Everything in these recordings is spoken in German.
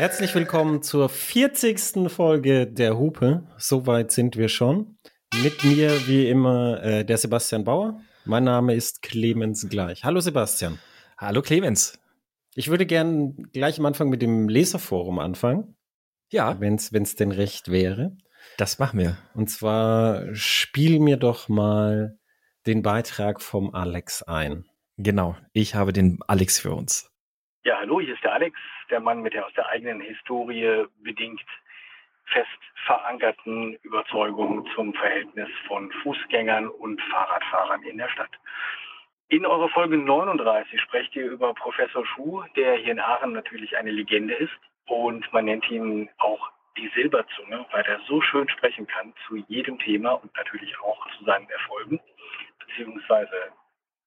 Herzlich willkommen zur 40. Folge der Hupe. Soweit sind wir schon. Mit mir wie immer äh, der Sebastian Bauer. Mein Name ist Clemens Gleich. Hallo Sebastian. Hallo Clemens. Ich würde gern gleich am Anfang mit dem Leserforum anfangen. Ja. Wenn es denn recht wäre. Das machen wir. Und zwar spiel mir doch mal den Beitrag vom Alex ein. Genau, ich habe den Alex für uns. Ja, hallo, hier ist der Alex, der Mann mit der aus der eigenen Historie bedingt fest verankerten Überzeugung zum Verhältnis von Fußgängern und Fahrradfahrern in der Stadt. In eurer Folge 39 sprecht ihr über Professor Schuh, der hier in Aachen natürlich eine Legende ist und man nennt ihn auch die Silberzunge, weil er so schön sprechen kann zu jedem Thema und natürlich auch zu seinen Erfolgen, beziehungsweise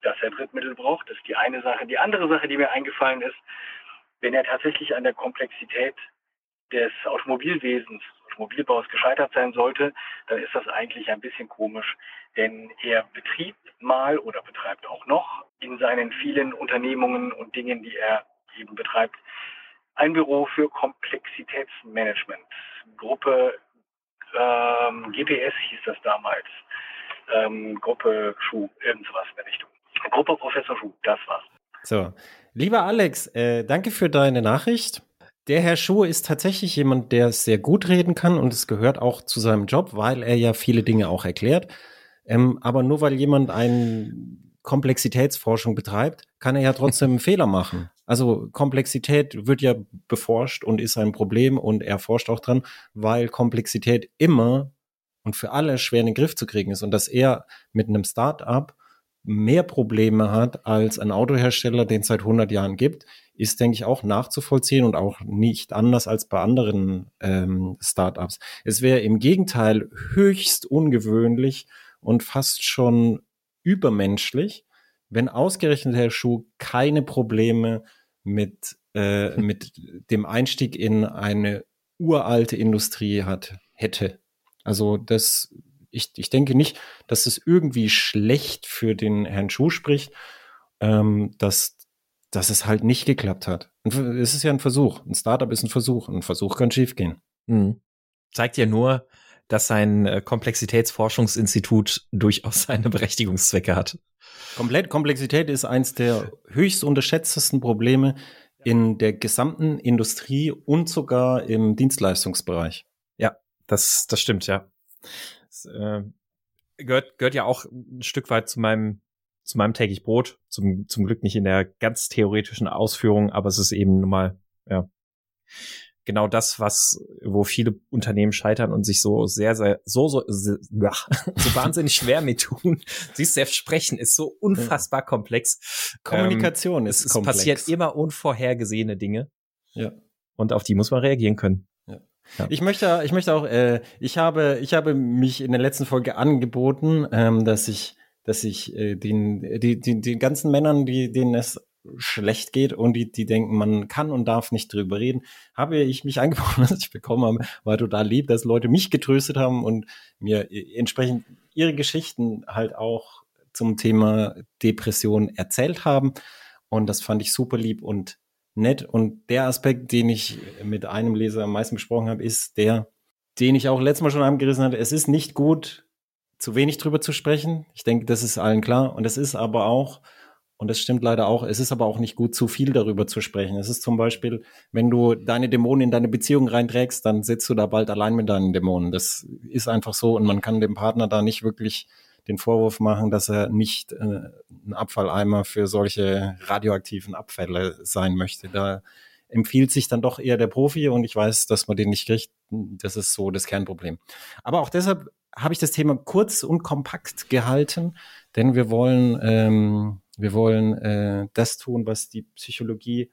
dass er Drittmittel braucht. Das ist die eine Sache. Die andere Sache, die mir eingefallen ist, wenn er tatsächlich an der Komplexität des Automobilwesens, Automobilbaus gescheitert sein sollte, dann ist das eigentlich ein bisschen komisch, denn er betrieb mal oder betreibt auch noch in seinen vielen Unternehmungen und Dingen, die er eben betreibt, ein Büro für Komplexitätsmanagement. Gruppe ähm, GPS hieß das damals. Ähm, Gruppe Schuh, irgendwas in der Richtung. Gruppe Professor Schuh, das war's. So, lieber Alex, äh, danke für deine Nachricht. Der Herr Schuh ist tatsächlich jemand, der sehr gut reden kann und es gehört auch zu seinem Job, weil er ja viele Dinge auch erklärt. Ähm, aber nur weil jemand eine Komplexitätsforschung betreibt, kann er ja trotzdem einen Fehler machen. Also Komplexität wird ja beforscht und ist ein Problem und er forscht auch dran, weil Komplexität immer und für alle schwer in den Griff zu kriegen ist und dass er mit einem Start-up mehr Probleme hat als ein Autohersteller, den es seit 100 Jahren gibt, ist, denke ich, auch nachzuvollziehen und auch nicht anders als bei anderen ähm, Startups. Es wäre im Gegenteil höchst ungewöhnlich und fast schon übermenschlich, wenn ausgerechnet Herr Schuh keine Probleme mit, äh, mit dem Einstieg in eine uralte Industrie hat, hätte. Also das ich, ich denke nicht, dass es irgendwie schlecht für den Herrn Schuh spricht, ähm, dass, dass es halt nicht geklappt hat. es ist ja ein Versuch. Ein Startup ist ein Versuch. Ein Versuch kann schiefgehen. Mhm. Zeigt ja nur, dass sein äh, Komplexitätsforschungsinstitut durchaus seine Berechtigungszwecke hat. Komplett Komplexität ist eins der höchst unterschätztesten Probleme in der gesamten Industrie und sogar im Dienstleistungsbereich. Ja, das, das stimmt, ja äh, gehört, gehört ja auch ein Stück weit zu meinem, zu meinem täglich Brot. Zum, zum Glück nicht in der ganz theoretischen Ausführung, aber es ist eben nun mal, ja, genau das, was, wo viele Unternehmen scheitern und sich so sehr, sehr, so, so, so, so wahnsinnig schwer mit tun. Siehst selbst sprechen ist so unfassbar komplex. Kommunikation ähm, ist es, komplex. Es passiert immer unvorhergesehene Dinge. Ja. Und auf die muss man reagieren können. Ja. Ich möchte, ich möchte auch, äh, ich habe, ich habe mich in der letzten Folge angeboten, ähm, dass ich, dass ich äh, den, die, die, den ganzen Männern, die, denen es schlecht geht und die, die denken, man kann und darf nicht drüber reden, habe ich mich angeboten, dass ich bekommen habe, war total lieb, dass Leute mich getröstet haben und mir entsprechend ihre Geschichten halt auch zum Thema Depression erzählt haben. Und das fand ich super lieb und nett. Und der Aspekt, den ich mit einem Leser am meisten besprochen habe, ist der, den ich auch letztes Mal schon angerissen hatte. Es ist nicht gut, zu wenig drüber zu sprechen. Ich denke, das ist allen klar. Und es ist aber auch, und das stimmt leider auch, es ist aber auch nicht gut, zu viel darüber zu sprechen. Es ist zum Beispiel, wenn du deine Dämonen in deine Beziehung reinträgst, dann sitzt du da bald allein mit deinen Dämonen. Das ist einfach so und man kann dem Partner da nicht wirklich den Vorwurf machen, dass er nicht äh, ein Abfalleimer für solche radioaktiven Abfälle sein möchte. Da empfiehlt sich dann doch eher der Profi und ich weiß, dass man den nicht kriegt. Das ist so das Kernproblem. Aber auch deshalb habe ich das Thema kurz und kompakt gehalten, denn wir wollen, ähm, wir wollen äh, das tun, was die Psychologie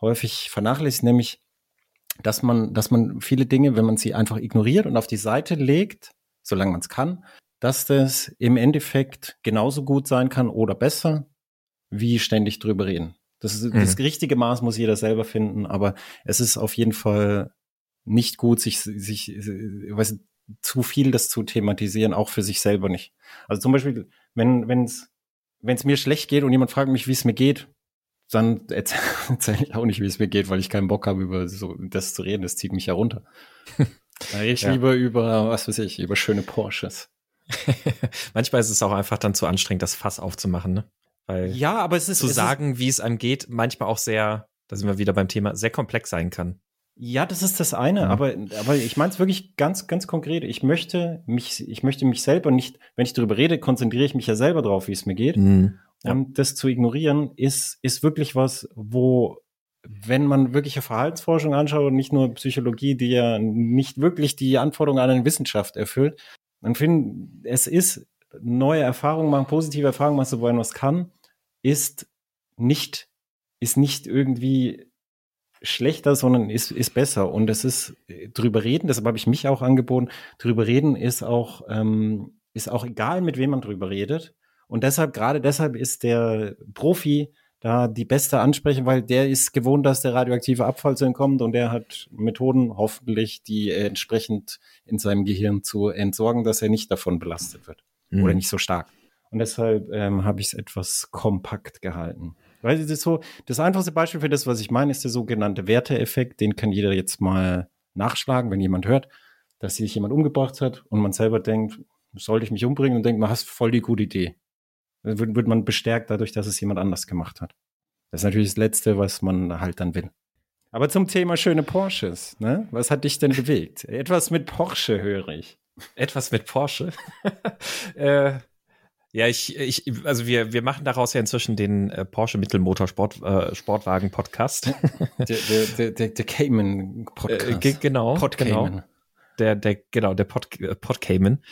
häufig vernachlässigt, nämlich dass man, dass man viele Dinge, wenn man sie einfach ignoriert und auf die Seite legt, solange man es kann, dass das im Endeffekt genauso gut sein kann oder besser, wie ständig drüber reden. Das, ist, mhm. das richtige Maß muss jeder selber finden, aber es ist auf jeden Fall nicht gut, sich, sich weiß, zu viel das zu thematisieren, auch für sich selber nicht. Also zum Beispiel, wenn wenn es wenn es mir schlecht geht und jemand fragt mich, wie es mir geht, dann erzähle ich auch nicht, wie es mir geht, weil ich keinen Bock habe, über so das zu reden. Das zieht mich ja runter. Ich ja. lieber über, was weiß ich, über schöne Porsches. Manchmal ist es auch einfach dann zu anstrengend, das Fass aufzumachen, ne? Weil ja, aber es ist zu es sagen, wie es einem geht, manchmal auch sehr, da sind wir wieder beim Thema, sehr komplex sein kann. Ja, das ist das eine, mhm. aber, aber ich meine es wirklich ganz, ganz konkret. Ich möchte mich, ich möchte mich selber nicht, wenn ich darüber rede, konzentriere ich mich ja selber drauf, wie es mir geht. Mhm. Ja. Und das zu ignorieren ist, ist wirklich was, wo, wenn man wirkliche Verhaltensforschung anschaut und nicht nur Psychologie, die ja nicht wirklich die Anforderungen an eine Wissenschaft erfüllt, dann finden, es ist neue Erfahrungen machen, positive Erfahrungen machen, so wollen was kann, ist nicht, ist nicht irgendwie schlechter, sondern ist, ist besser. Und es ist äh, drüber reden, deshalb habe ich mich auch angeboten, drüber reden ist auch, ähm, ist auch egal, mit wem man drüber redet. Und deshalb, gerade deshalb ist der Profi da die beste Ansprecher, weil der ist gewohnt, dass der radioaktive Abfall zu entkommt und der hat Methoden, hoffentlich, die entsprechend in seinem Gehirn zu entsorgen, dass er nicht davon belastet wird. Mhm. Oder nicht so stark. Und deshalb ähm, habe ich es etwas kompakt gehalten. Weil das so, das einfachste Beispiel für das, was ich meine, ist der sogenannte Werteeffekt. Den kann jeder jetzt mal nachschlagen, wenn jemand hört, dass sich jemand umgebracht hat und man selber denkt, sollte ich mich umbringen und denkt, man hast voll die gute Idee. Wird, wird man bestärkt dadurch, dass es jemand anders gemacht hat. Das ist natürlich das Letzte, was man halt dann will. Aber zum Thema schöne Porsches, ne? Was hat dich denn bewegt? Etwas mit Porsche höre ich. Etwas mit Porsche? äh, ja, ich, ich, also wir, wir machen daraus ja inzwischen den äh, Porsche Mittelmotorsport äh, Sportwagen Podcast. der, der, der, der, Cayman Podcast. Äh, genau, Pod genau. Der, der, genau, der Pod, äh, Pod Cayman.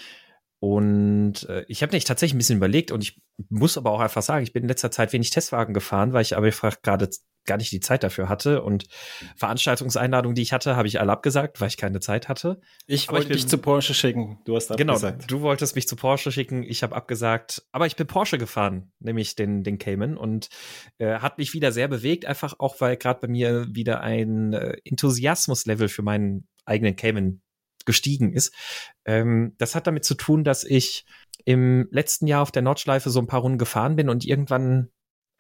Und äh, ich habe mich tatsächlich ein bisschen überlegt und ich muss aber auch einfach sagen, ich bin in letzter Zeit wenig Testwagen gefahren, weil ich aber gerade gar nicht die Zeit dafür hatte. Und Veranstaltungseinladungen, die ich hatte, habe ich alle abgesagt, weil ich keine Zeit hatte. Ich wollte dich zu Porsche schicken. Du hast genau, abgesagt. Genau, du wolltest mich zu Porsche schicken. Ich habe abgesagt. Aber ich bin Porsche gefahren, nämlich den, den Cayman. Und äh, hat mich wieder sehr bewegt, einfach auch, weil gerade bei mir wieder ein äh, Enthusiasmus-Level für meinen eigenen Cayman gestiegen ist. Ähm, das hat damit zu tun, dass ich im letzten Jahr auf der Nordschleife so ein paar Runden gefahren bin und irgendwann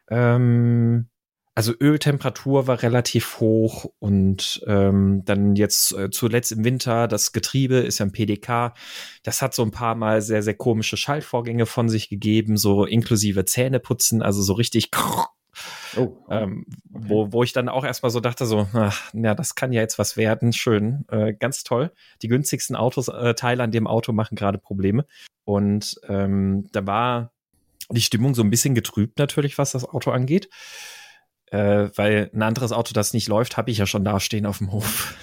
ähm, also Öltemperatur war relativ hoch und ähm, dann jetzt äh, zuletzt im Winter das Getriebe ist ja ein PDK. Das hat so ein paar Mal sehr, sehr komische Schaltvorgänge von sich gegeben, so inklusive Zähneputzen, also so richtig Oh, ähm, okay. wo, wo ich dann auch erstmal so dachte, so, ach, ja, das kann ja jetzt was werden. Schön, äh, ganz toll. Die günstigsten Autos, äh, Teile an dem Auto machen gerade Probleme. Und ähm, da war die Stimmung so ein bisschen getrübt natürlich, was das Auto angeht. Äh, weil ein anderes Auto, das nicht läuft, habe ich ja schon da stehen auf dem Hof.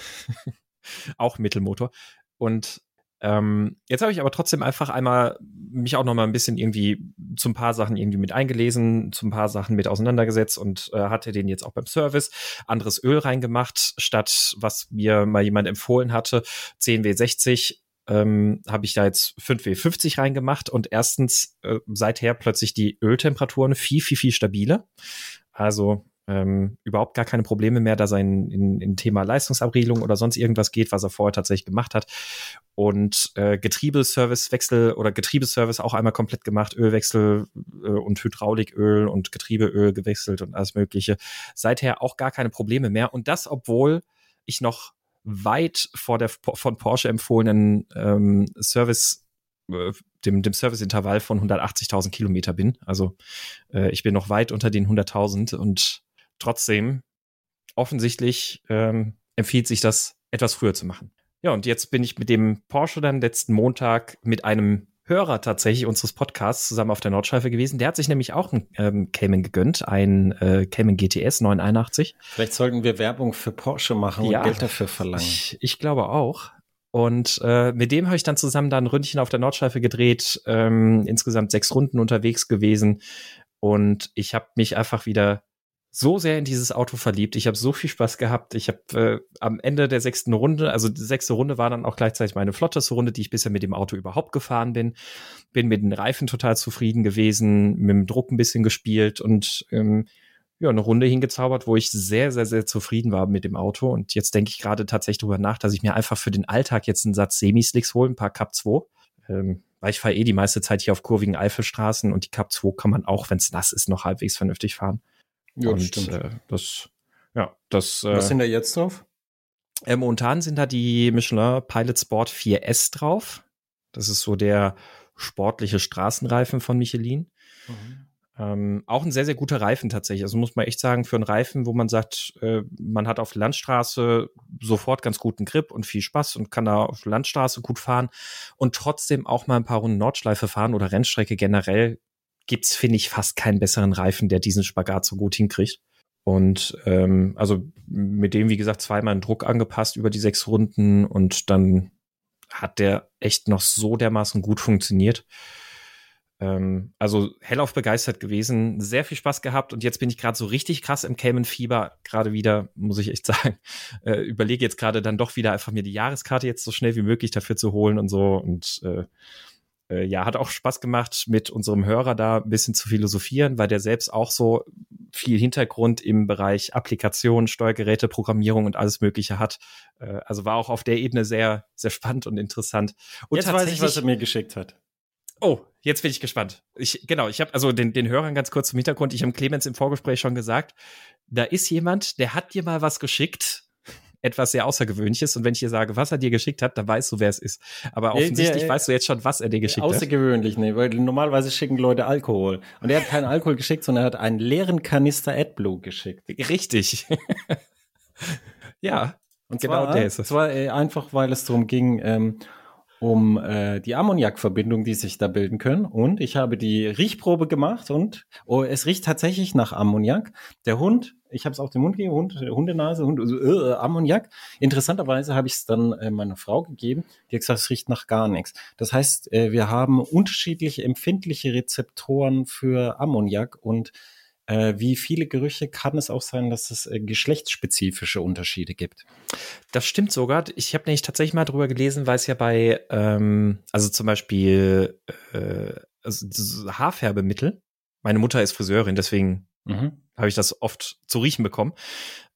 auch Mittelmotor. Und ähm, jetzt habe ich aber trotzdem einfach einmal mich auch noch mal ein bisschen irgendwie zu ein paar Sachen irgendwie mit eingelesen, zu ein paar Sachen mit auseinandergesetzt und äh, hatte den jetzt auch beim Service anderes Öl reingemacht, statt was mir mal jemand empfohlen hatte, 10W60 ähm, habe ich da jetzt 5W50 reingemacht und erstens äh, seither plötzlich die Öltemperaturen viel, viel, viel stabiler. Also ähm, überhaupt gar keine Probleme mehr, dass er in, in, in Thema Leistungsabriegelung oder sonst irgendwas geht, was er vorher tatsächlich gemacht hat. Und äh, Getriebeservice-Wechsel oder Getriebeservice auch einmal komplett gemacht, Ölwechsel äh, und Hydrauliköl und Getriebeöl gewechselt und alles Mögliche. Seither auch gar keine Probleme mehr. Und das, obwohl ich noch weit vor der von Porsche empfohlenen ähm, Service äh, dem, dem Serviceintervall von 180.000 Kilometer bin. Also äh, ich bin noch weit unter den 100.000 und trotzdem offensichtlich ähm, empfiehlt sich das etwas früher zu machen. Ja, und jetzt bin ich mit dem Porsche dann letzten Montag mit einem Hörer tatsächlich unseres Podcasts zusammen auf der Nordschleife gewesen. Der hat sich nämlich auch einen ähm, Cayman gegönnt, ein äh, Cayman GTS 981. Vielleicht sollten wir Werbung für Porsche machen ja, und Geld dafür verlangen. Ich, ich glaube auch. Und äh, mit dem habe ich dann zusammen da ein Ründchen auf der Nordschleife gedreht, ähm, insgesamt sechs Runden unterwegs gewesen. Und ich habe mich einfach wieder so sehr in dieses Auto verliebt. Ich habe so viel Spaß gehabt. Ich habe äh, am Ende der sechsten Runde, also die sechste Runde war dann auch gleichzeitig meine flotteste Runde, die ich bisher mit dem Auto überhaupt gefahren bin. Bin mit den Reifen total zufrieden gewesen, mit dem Druck ein bisschen gespielt und ähm, ja, eine Runde hingezaubert, wo ich sehr, sehr, sehr zufrieden war mit dem Auto. Und jetzt denke ich gerade tatsächlich drüber nach, dass ich mir einfach für den Alltag jetzt einen Satz Semislicks hole, ein paar Cup 2. Ähm, weil ich fahre eh die meiste Zeit hier auf kurvigen Eifelstraßen und die Cup 2 kann man auch, wenn es nass ist, noch halbwegs vernünftig fahren. Ja, und, das stimmt. Äh, das, ja, das. Was äh, sind da jetzt drauf? Äh, momentan sind da die Michelin Pilot Sport 4S drauf. Das ist so der sportliche Straßenreifen von Michelin. Mhm. Ähm, auch ein sehr, sehr guter Reifen tatsächlich. Also muss man echt sagen, für einen Reifen, wo man sagt, äh, man hat auf Landstraße sofort ganz guten Grip und viel Spaß und kann da auf Landstraße gut fahren und trotzdem auch mal ein paar Runden Nordschleife fahren oder Rennstrecke generell, gibt's finde ich, fast keinen besseren Reifen, der diesen Spagat so gut hinkriegt. Und ähm, also mit dem, wie gesagt, zweimal einen Druck angepasst über die sechs Runden und dann hat der echt noch so dermaßen gut funktioniert. Ähm, also hellauf begeistert gewesen, sehr viel Spaß gehabt und jetzt bin ich gerade so richtig krass im Cayman-Fieber, gerade wieder, muss ich echt sagen. Äh, überlege jetzt gerade dann doch wieder einfach mir die Jahreskarte jetzt so schnell wie möglich dafür zu holen und so und äh, äh, ja, hat auch Spaß gemacht, mit unserem Hörer da ein bisschen zu philosophieren, weil der selbst auch so viel Hintergrund im Bereich Applikation, Steuergeräte, Programmierung und alles Mögliche hat. Äh, also war auch auf der Ebene sehr, sehr spannend und interessant. Und Jetzt weiß ich, was er mir geschickt hat. Oh, jetzt bin ich gespannt. Ich, genau, ich habe also den, den Hörern ganz kurz zum Hintergrund. Ich habe Clemens im Vorgespräch schon gesagt, da ist jemand, der hat dir mal was geschickt etwas sehr Außergewöhnliches. Und wenn ich dir sage, was er dir geschickt hat, dann weißt du, wer es ist. Aber offensichtlich der, weißt du jetzt schon, was er dir geschickt außergewöhnlich, hat. Außergewöhnlich, nee, weil normalerweise schicken Leute Alkohol. Und er hat keinen Alkohol geschickt, sondern er hat einen leeren Kanister AdBlue geschickt. Richtig. ja. Und genau zwar, der ist es. Zwar äh, einfach, weil es darum ging, ähm, um äh, die Ammoniakverbindung, die sich da bilden können. Und ich habe die Riechprobe gemacht und oh, es riecht tatsächlich nach Ammoniak. Der Hund, ich habe es auf den Mund gegeben, Hund, Hundenase, Hund, also, äh, Ammoniak. Interessanterweise habe ich es dann äh, meiner Frau gegeben, die hat gesagt, es riecht nach gar nichts. Das heißt, äh, wir haben unterschiedliche empfindliche Rezeptoren für Ammoniak und äh, wie viele Gerüche kann es auch sein, dass es äh, geschlechtsspezifische Unterschiede gibt? Das stimmt sogar. Ich habe nämlich tatsächlich mal drüber gelesen, weil es ja bei, ähm, also zum Beispiel äh, also Haarfärbemittel. Meine Mutter ist Friseurin, deswegen mhm. habe ich das oft zu riechen bekommen.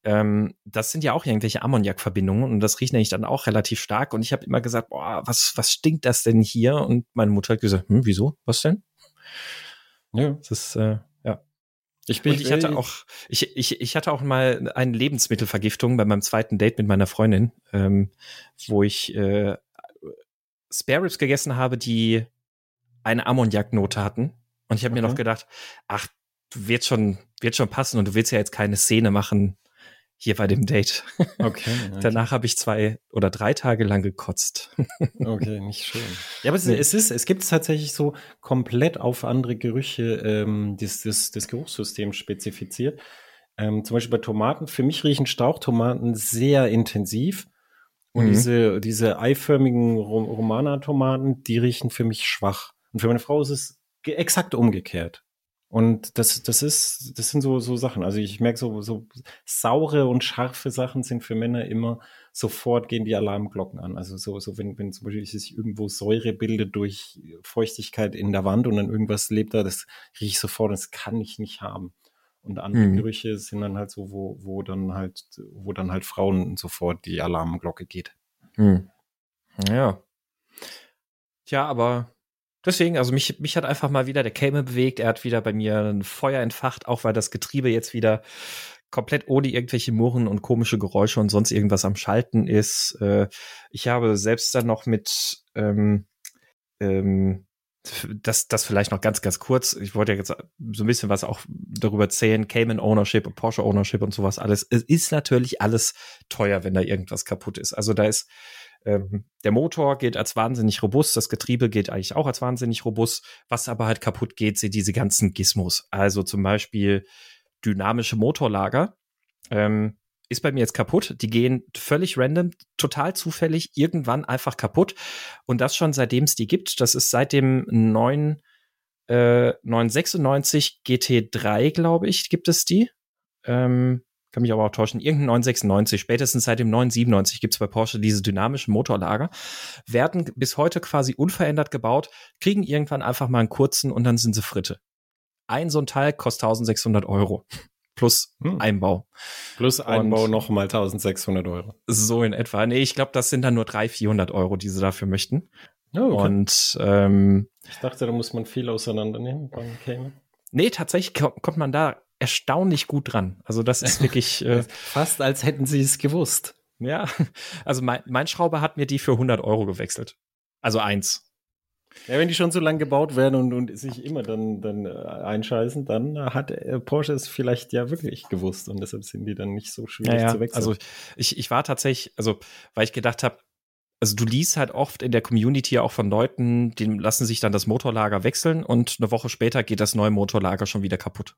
Ähm, das sind ja auch irgendwelche Ammoniakverbindungen und das riecht nämlich dann auch relativ stark. Und ich habe immer gesagt, boah, was, was stinkt das denn hier? Und meine Mutter hat gesagt, hm, wieso? Was denn? Ja. Das ist, äh, ich, bin, und ich hatte auch, ich, ich, ich hatte auch mal eine Lebensmittelvergiftung bei meinem zweiten Date mit meiner Freundin, ähm, wo ich äh, Spare Ribs gegessen habe, die eine Ammoniaknote hatten. Und ich habe okay. mir noch gedacht, ach, wird schon, wird schon passen und du willst ja jetzt keine Szene machen, hier bei dem Date. Okay. okay. Danach habe ich zwei oder drei Tage lang gekotzt. okay, nicht schön. Ja, aber es, es ist, es gibt tatsächlich so komplett auf andere Gerüche ähm, das, das, das Geruchssystem spezifiziert. Ähm, zum Beispiel bei Tomaten. Für mich riechen Stauchtomaten sehr intensiv. Und mhm. diese, diese eiförmigen Romana-Tomaten, die riechen für mich schwach. Und für meine Frau ist es exakt umgekehrt. Und das, das ist, das sind so, so Sachen. Also ich merke so, so saure und scharfe Sachen sind für Männer immer sofort gehen die Alarmglocken an. Also so, so wenn, wenn zum Beispiel sich irgendwo Säure bildet durch Feuchtigkeit in der Wand und dann irgendwas lebt da, das rieche ich sofort, das kann ich nicht haben. Und andere mhm. Gerüche sind dann halt so, wo, wo dann halt, wo dann halt Frauen sofort die Alarmglocke geht. Mhm. Ja. Tja, aber Deswegen, also mich, mich hat einfach mal wieder der Cayman bewegt. Er hat wieder bei mir ein Feuer entfacht, auch weil das Getriebe jetzt wieder komplett ohne irgendwelche Murren und komische Geräusche und sonst irgendwas am Schalten ist. Äh, ich habe selbst dann noch mit ähm, ähm, das, das vielleicht noch ganz, ganz kurz. Ich wollte ja jetzt so ein bisschen was auch darüber erzählen. Cayman Ownership Porsche Ownership und sowas alles. Es ist natürlich alles teuer, wenn da irgendwas kaputt ist. Also da ist ähm, der Motor geht als wahnsinnig robust, das Getriebe geht eigentlich auch als wahnsinnig robust. Was aber halt kaputt geht, sind diese ganzen Gizmos. Also zum Beispiel dynamische Motorlager. Ähm, ist bei mir jetzt kaputt. Die gehen völlig random, total zufällig, irgendwann einfach kaputt. Und das schon seitdem es die gibt. Das ist seit dem 9, äh, 996 GT3, glaube ich, gibt es die. Ähm, kann mich aber auch täuschen, irgendein 996, spätestens seit dem 997 gibt es bei Porsche diese dynamischen Motorlager, werden bis heute quasi unverändert gebaut, kriegen irgendwann einfach mal einen kurzen und dann sind sie Fritte. Ein so ein Teil kostet 1600 Euro. Plus hm. Einbau. Plus Einbau nochmal 1600 Euro. So in etwa. Nee, ich glaube, das sind dann nur 300, 400 Euro, die sie dafür möchten. Oh, okay. Und ähm, ich dachte, da muss man viel auseinandernehmen beim Cayman. Nee, tatsächlich kommt man da erstaunlich gut dran. Also das ist wirklich äh, fast, als hätten sie es gewusst. Ja, also mein, mein Schrauber hat mir die für 100 Euro gewechselt. Also eins. Ja, wenn die schon so lange gebaut werden und, und sich immer dann, dann äh, einscheißen, dann hat äh, Porsche es vielleicht ja wirklich gewusst und deshalb sind die dann nicht so schwierig ja, zu wechseln. Also ich, ich war tatsächlich, also weil ich gedacht habe, also du liest halt oft in der Community auch von Leuten, die lassen sich dann das Motorlager wechseln und eine Woche später geht das neue Motorlager schon wieder kaputt.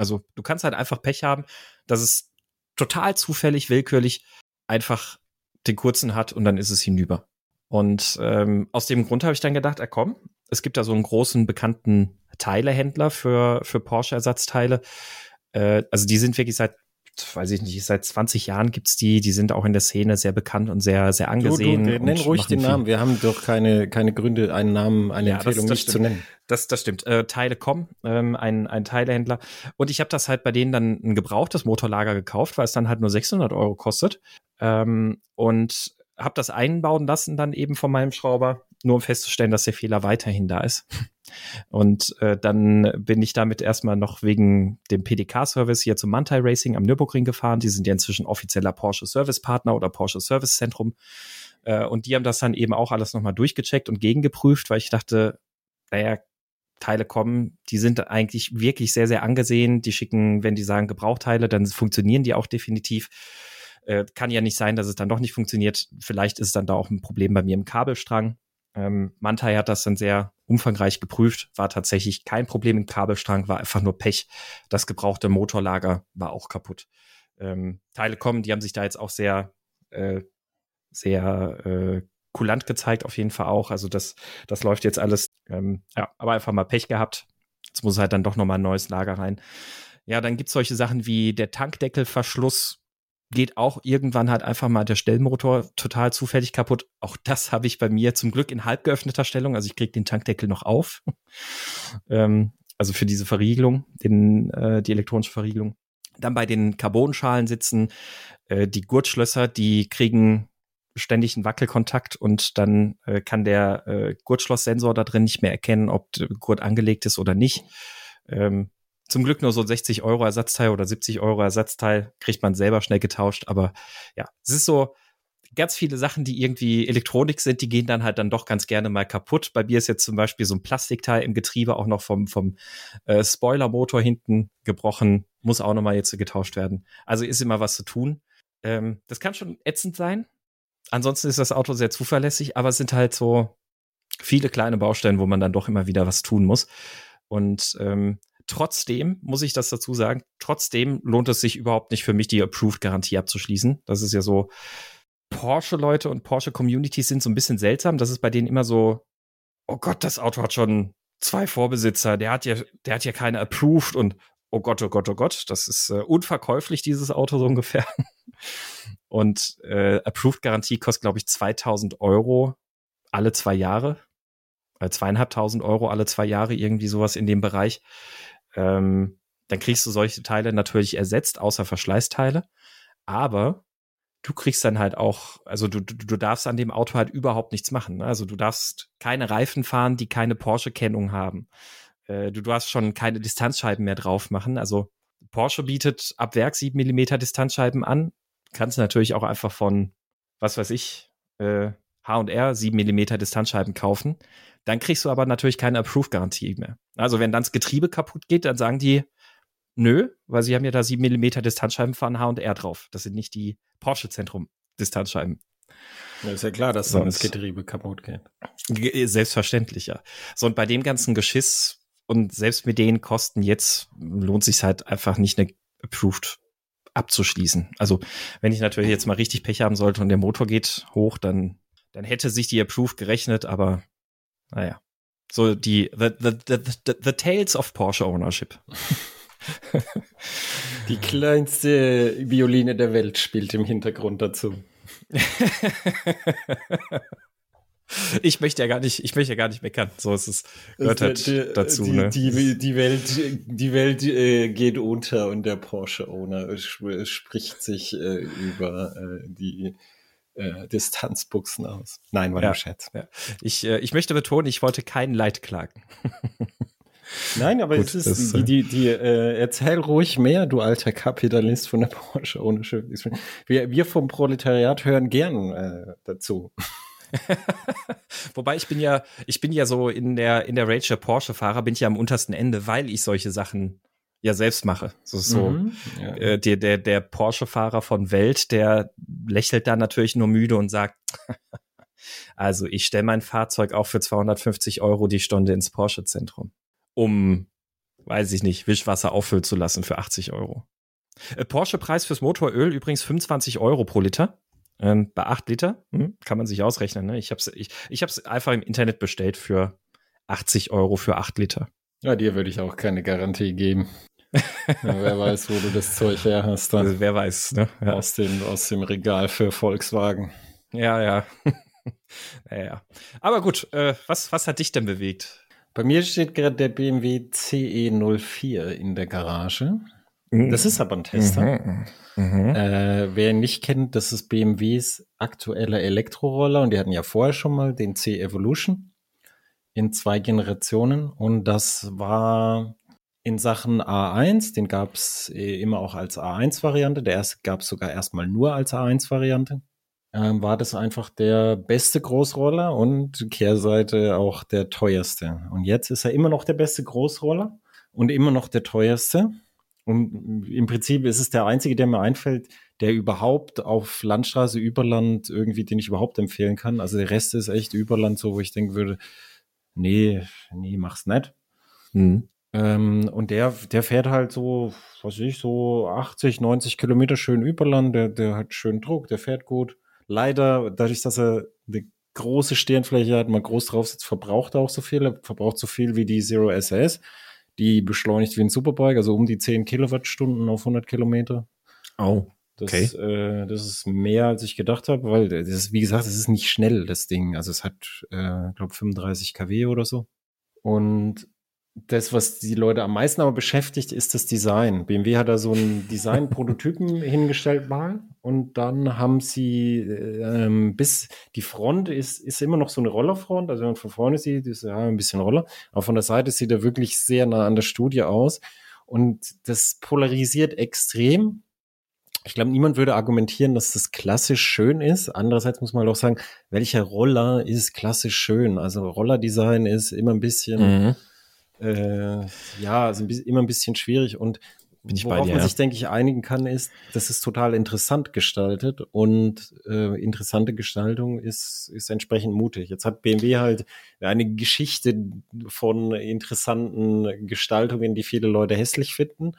Also du kannst halt einfach Pech haben, dass es total zufällig, willkürlich einfach den kurzen hat und dann ist es hinüber. Und ähm, aus dem Grund habe ich dann gedacht, ah, komm, es gibt da so einen großen bekannten Teilehändler für, für Porsche-Ersatzteile. Äh, also die sind wirklich seit, weiß ich nicht, seit 20 Jahren gibt's die, die sind auch in der Szene sehr bekannt und sehr, sehr angesehen. Du, du, nenn ruhig den Namen, wir haben doch keine, keine Gründe, einen Namen, eine ja, Empfehlung das, das nicht stimmt. zu nennen. Das, das stimmt. Äh, Teile.com, ähm, ein, ein Teilehändler. Und ich habe das halt bei denen dann ein gebrauchtes Motorlager gekauft, weil es dann halt nur 600 Euro kostet. Ähm, und habe das einbauen lassen dann eben von meinem Schrauber, nur um festzustellen, dass der Fehler weiterhin da ist. Und äh, dann bin ich damit erstmal noch wegen dem PDK-Service hier zum Mantai Racing am Nürburgring gefahren. Die sind ja inzwischen offizieller Porsche Service Partner oder Porsche Service Zentrum. Äh, und die haben das dann eben auch alles nochmal durchgecheckt und gegengeprüft, weil ich dachte, naja, Teile kommen, die sind eigentlich wirklich sehr, sehr angesehen. Die schicken, wenn die sagen Gebrauchteile, dann funktionieren die auch definitiv. Äh, kann ja nicht sein, dass es dann doch nicht funktioniert. Vielleicht ist es dann da auch ein Problem bei mir im Kabelstrang. Ähm, Mantai hat das dann sehr umfangreich geprüft, war tatsächlich kein Problem im Kabelstrang, war einfach nur Pech. Das gebrauchte Motorlager war auch kaputt. Ähm, Teile kommen, die haben sich da jetzt auch sehr, äh, sehr äh, kulant gezeigt, auf jeden Fall auch. Also das, das läuft jetzt alles. Ähm, ja, aber einfach mal Pech gehabt. Jetzt muss halt dann doch nochmal ein neues Lager rein. Ja, dann gibt's solche Sachen wie der Tankdeckelverschluss geht auch irgendwann halt einfach mal der Stellmotor total zufällig kaputt. Auch das habe ich bei mir zum Glück in halb geöffneter Stellung. Also ich kriege den Tankdeckel noch auf. ähm, also für diese Verriegelung, den, äh, die elektronische Verriegelung. Dann bei den Carbonschalen sitzen äh, die Gurtschlösser, die kriegen ständig einen Wackelkontakt und dann äh, kann der äh, Gurtschlosssensor da drin nicht mehr erkennen, ob der Gurt angelegt ist oder nicht. Ähm, zum Glück nur so 60 Euro Ersatzteil oder 70 Euro Ersatzteil kriegt man selber schnell getauscht. Aber ja, es ist so ganz viele Sachen, die irgendwie Elektronik sind, die gehen dann halt dann doch ganz gerne mal kaputt. Bei mir ist jetzt zum Beispiel so ein Plastikteil im Getriebe auch noch vom, vom äh, Spoilermotor hinten gebrochen. Muss auch nochmal jetzt getauscht werden. Also ist immer was zu tun. Ähm, das kann schon ätzend sein. Ansonsten ist das Auto sehr zuverlässig, aber es sind halt so viele kleine Baustellen, wo man dann doch immer wieder was tun muss. Und ähm, Trotzdem muss ich das dazu sagen, trotzdem lohnt es sich überhaupt nicht für mich, die Approved-Garantie abzuschließen. Das ist ja so, Porsche-Leute und Porsche-Communities sind so ein bisschen seltsam. Das ist bei denen immer so, oh Gott, das Auto hat schon zwei Vorbesitzer, der hat ja, der hat ja keine Approved und oh Gott, oh Gott, oh Gott, das ist äh, unverkäuflich, dieses Auto so ungefähr. Und äh, Approved-Garantie kostet, glaube ich, 2000 Euro alle zwei Jahre. Äh, zweieinhalbtausend Euro alle zwei Jahre, irgendwie sowas in dem Bereich ähm, dann kriegst du solche Teile natürlich ersetzt, außer Verschleißteile. Aber du kriegst dann halt auch, also du, du, du darfst an dem Auto halt überhaupt nichts machen. Ne? Also du darfst keine Reifen fahren, die keine Porsche-Kennung haben. Äh, du darfst schon keine Distanzscheiben mehr drauf machen. Also Porsche bietet ab Werk 7 mm Distanzscheiben an. Kannst natürlich auch einfach von, was weiß ich, äh, H&R 7 mm Distanzscheiben kaufen. Dann kriegst du aber natürlich keine Approved-Garantie mehr. Also wenn dann das Getriebe kaputt geht, dann sagen die, nö, weil sie haben ja da 7 mm Distanzscheiben von H&R drauf. Das sind nicht die Porsche-Zentrum-Distanzscheiben. Ja, ist ja klar, dass dann das Getriebe kaputt geht. Selbstverständlich, ja. So, und bei dem ganzen Geschiss und selbst mit den Kosten jetzt lohnt sich halt einfach nicht eine Approved abzuschließen. Also, wenn ich natürlich jetzt mal richtig Pech haben sollte und der Motor geht hoch, dann, dann hätte sich die Approved gerechnet, aber naja. So die the, the, the, the, the Tales of Porsche Ownership. die kleinste Violine der Welt spielt im Hintergrund dazu. ich möchte ja gar nicht, ich möchte ja gar nicht meckern. So ist es gehört halt die, dazu. Die, ne? die, die Welt, die Welt äh, geht unter und der Porsche Owner spricht sich äh, über äh, die äh, Distanzbuchsen aus. Nein, war ja, nur Scherz. Ja. Ich, äh, ich möchte betonen, ich wollte kein Leid klagen. Nein, aber Gut, es ist, die, die, die äh, erzähl ruhig mehr, du alter Kapitalist von der Porsche ohne Schiff. Wir, wir vom Proletariat hören gern äh, dazu. Wobei ich bin ja, ich bin ja so in der, in der Rage der Porsche-Fahrer bin ich ja am untersten Ende, weil ich solche Sachen ja selbst mache. So, so mhm, ja. äh, der, der, der Porsche-Fahrer von Welt, der lächelt da natürlich nur müde und sagt, also ich stelle mein Fahrzeug auch für 250 Euro die Stunde ins Porsche-Zentrum, um, weiß ich nicht, Wischwasser auffüllen zu lassen für 80 Euro. Äh, Porsche-Preis fürs Motoröl übrigens 25 Euro pro Liter. Ähm, bei 8 Liter hm, kann man sich ausrechnen. Ne? Ich habe es ich, ich hab's einfach im Internet bestellt für 80 Euro für 8 Liter. Ja, dir würde ich auch keine Garantie geben. Ja, wer weiß, wo du das Zeug her hast. Dann. Also wer weiß, ne? Ja. Aus, dem, aus dem Regal für Volkswagen. Ja, ja. naja. Aber gut, äh, was, was hat dich denn bewegt? Bei mir steht gerade der BMW CE04 in der Garage. Mhm. Das ist aber ein Tester. Mhm. Mhm. Äh, wer ihn nicht kennt, das ist BMWs aktueller Elektroroller und die hatten ja vorher schon mal den C-Evolution in zwei Generationen und das war in Sachen A1, den gab es äh, immer auch als A1-Variante, der erste gab es sogar erstmal nur als A1-Variante, ähm, war das einfach der beste Großroller und Kehrseite auch der teuerste. Und jetzt ist er immer noch der beste Großroller und immer noch der teuerste. Und im Prinzip ist es der einzige, der mir einfällt, der überhaupt auf Landstraße, Überland irgendwie, den ich überhaupt empfehlen kann. Also der Rest ist echt Überland, so wo ich denken würde, nee, nee, mach's nicht. Mhm. Ähm, und der, der fährt halt so, was weiß ich, so 80, 90 Kilometer schön Überland, der, der hat schön Druck, der fährt gut. Leider, dadurch, dass er eine große Stirnfläche hat, mal groß drauf sitzt, verbraucht er auch so viel, er verbraucht so viel wie die Zero SS. Die beschleunigt wie ein Superbike, also um die 10 Kilowattstunden auf 100 Kilometer. Oh. Okay. Das, äh, das ist mehr, als ich gedacht habe, weil das ist, wie gesagt, es ist nicht schnell, das Ding. Also es hat, äh, glaube 35 kW oder so. Und das, was die Leute am meisten aber beschäftigt, ist das Design. BMW hat da so einen Design-Prototypen hingestellt mal und dann haben sie ähm, bis die Front ist, ist immer noch so eine Rollerfront. Also wenn man von vorne sieht, ist ja ein bisschen Roller, aber von der Seite sieht er wirklich sehr nah an der Studie aus und das polarisiert extrem. Ich glaube, niemand würde argumentieren, dass das klassisch schön ist. Andererseits muss man auch sagen, welcher Roller ist klassisch schön? Also Rollerdesign ist immer ein bisschen mhm äh, ja, also immer ein bisschen schwierig und bin ich Worauf dir, man sich, denke ich, einigen kann, ist, dass es total interessant gestaltet und äh, interessante Gestaltung ist, ist entsprechend mutig. Jetzt hat BMW halt eine Geschichte von interessanten Gestaltungen, die viele Leute hässlich finden,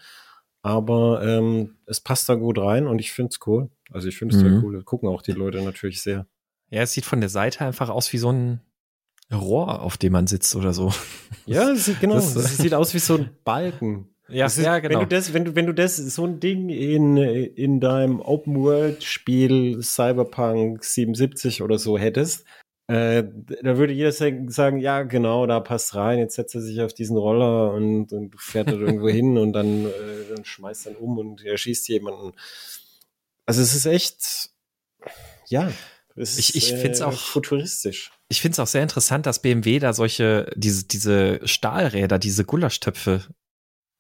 aber ähm, es passt da gut rein und ich finde es cool. Also ich finde es mhm. sehr cool. Das gucken auch die Leute natürlich sehr. Ja, es sieht von der Seite einfach aus wie so ein Rohr, auf dem man sitzt oder so. Ja, sieht, genau. Das, das sieht aus wie so ein Balken. Ja, ist, ja, genau. Wenn du das, wenn du, wenn du das, so ein Ding in, in deinem Open-World-Spiel Cyberpunk 77 oder so hättest, äh, da würde jeder sagen, ja, genau, da passt rein, jetzt setzt er sich auf diesen Roller und, und fährt da irgendwo hin und dann, äh, dann schmeißt dann um und er schießt jemanden. Also es ist echt, ja, es ich, ich finde es äh, auch futuristisch. Ich finde es auch sehr interessant, dass BMW da solche, diese, diese Stahlräder, diese Gulaschtöpfe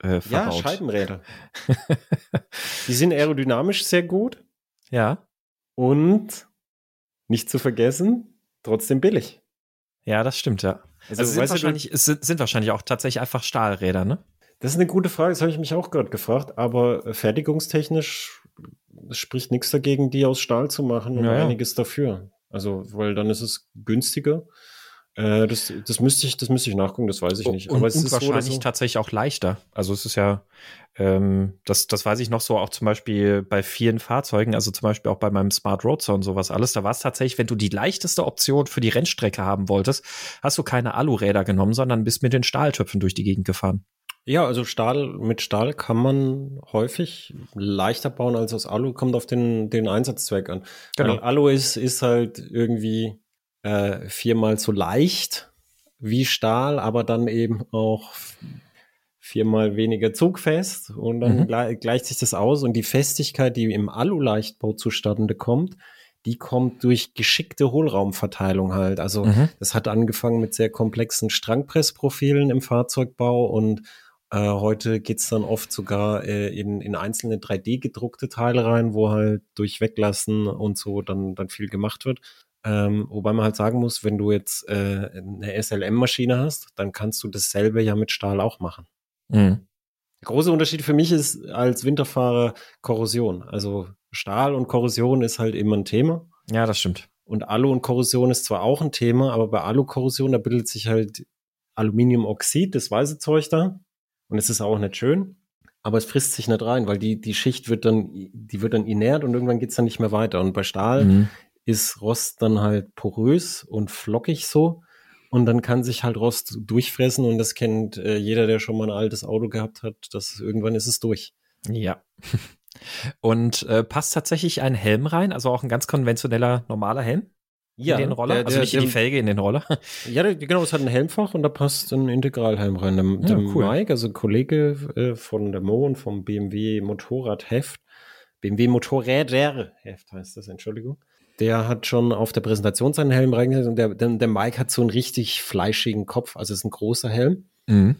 äh, verbaut. Ja, Scheibenräder. die sind aerodynamisch sehr gut. Ja. Und nicht zu vergessen, trotzdem billig. Ja, das stimmt, ja. Also, also sind, wahrscheinlich, du, sind, sind wahrscheinlich auch tatsächlich einfach Stahlräder, ne? Das ist eine gute Frage, das habe ich mich auch gerade gefragt, aber fertigungstechnisch es spricht nichts dagegen, die aus Stahl zu machen und ja, einiges dafür. Also, weil dann ist es günstiger. Äh, das, das müsste ich, das müsste ich nachgucken, das weiß ich nicht. Und, Aber es ist wahrscheinlich so, tatsächlich auch leichter. Also es ist ja, ähm, das, das weiß ich noch so auch zum Beispiel bei vielen Fahrzeugen, also zum Beispiel auch bei meinem Smart Roadster und sowas alles. Da war es tatsächlich, wenn du die leichteste Option für die Rennstrecke haben wolltest, hast du keine Aluräder genommen, sondern bist mit den Stahltöpfen durch die Gegend gefahren. Ja, also Stahl, mit Stahl kann man häufig leichter bauen als aus Alu, kommt auf den, den Einsatzzweck an. Genau. Weil Alu ist, ist halt irgendwie äh, viermal so leicht wie Stahl, aber dann eben auch viermal weniger zugfest und dann mhm. gleicht sich das aus und die Festigkeit, die im Alu-Leichtbau zustande kommt, die kommt durch geschickte Hohlraumverteilung halt. Also Mhm. das hat angefangen mit sehr komplexen Strangpressprofilen im Fahrzeugbau und äh, heute geht's dann oft sogar äh, in, in einzelne 3D gedruckte Teile rein, wo halt durch Weglassen und so dann, dann viel gemacht wird. Ähm, wobei man halt sagen muss, wenn du jetzt äh, eine SLM-Maschine hast, dann kannst du dasselbe ja mit Stahl auch machen. Mhm. Der große Unterschied für mich ist als Winterfahrer Korrosion. Also Stahl und Korrosion ist halt immer ein Thema. Ja, das stimmt. Und Alu und Korrosion ist zwar auch ein Thema, aber bei Alu-Korrosion, da bildet sich halt Aluminiumoxid, das weiße Zeug da. Und es ist auch nicht schön, aber es frisst sich nicht rein, weil die, die Schicht wird dann, die wird dann inert und irgendwann geht's dann nicht mehr weiter. Und bei Stahl Mhm. ist Rost dann halt porös und flockig so. Und dann kann sich halt Rost durchfressen und das kennt äh, jeder, der schon mal ein altes Auto gehabt hat, dass irgendwann ist es durch. Ja. Und äh, passt tatsächlich ein Helm rein, also auch ein ganz konventioneller, normaler Helm in den Roller? der- also der- nicht in die Felge, in den Roller. Ja, der- genau, es hat ein Helmfach und da passt ein Integralhelm rein. Der, Ja, der cool. Mike, also ein Kollege äh, von der Mo und vom BMW Motorradheft, BMW Motorräderheft heißt das, Entschuldigung. Der hat schon auf der Präsentation seinen Helm reingesetzt und der, der, Mike hat so einen richtig fleischigen Kopf, also es ist ein großer Helm Mhm.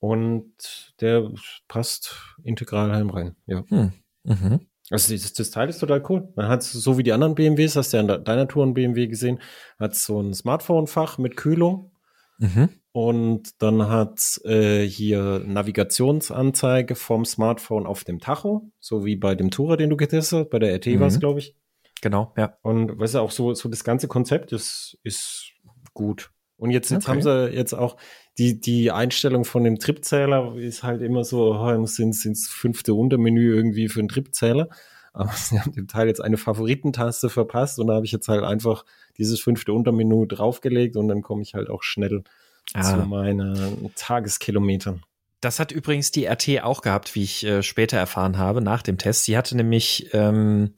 und der passt Integralhelm rein, ja. Hm. Mhm. Also das, das Teil ist total cool. Man hat so wie die anderen BMWs, hast du ja an de- deiner Tour ein BMW gesehen, hat so ein Smartphone-Fach mit Kühlung Mhm. und dann hat äh, hier Navigationsanzeige vom Smartphone auf dem Tacho, so wie bei dem Tourer, den du getestet hast, bei der RT Mhm. war es, glaube ich. Genau, ja. Und weißt du, auch so, so das ganze Konzept ist, ist gut. Und jetzt, jetzt Okay. haben sie jetzt auch die, die Einstellung von dem Tripzähler ist halt immer so, oh, sind ins fünfte Untermenü irgendwie für einen Tripzähler. Aber sie haben dem Teil jetzt eine Favoritentaste verpasst und da habe ich jetzt halt einfach dieses fünfte Untermenü draufgelegt und dann komme ich halt auch schnell zu Ah. meinen Tageskilometern. Das hat übrigens die RT auch gehabt, wie ich äh, später erfahren habe, nach dem Test. Sie hatte nämlich ähm,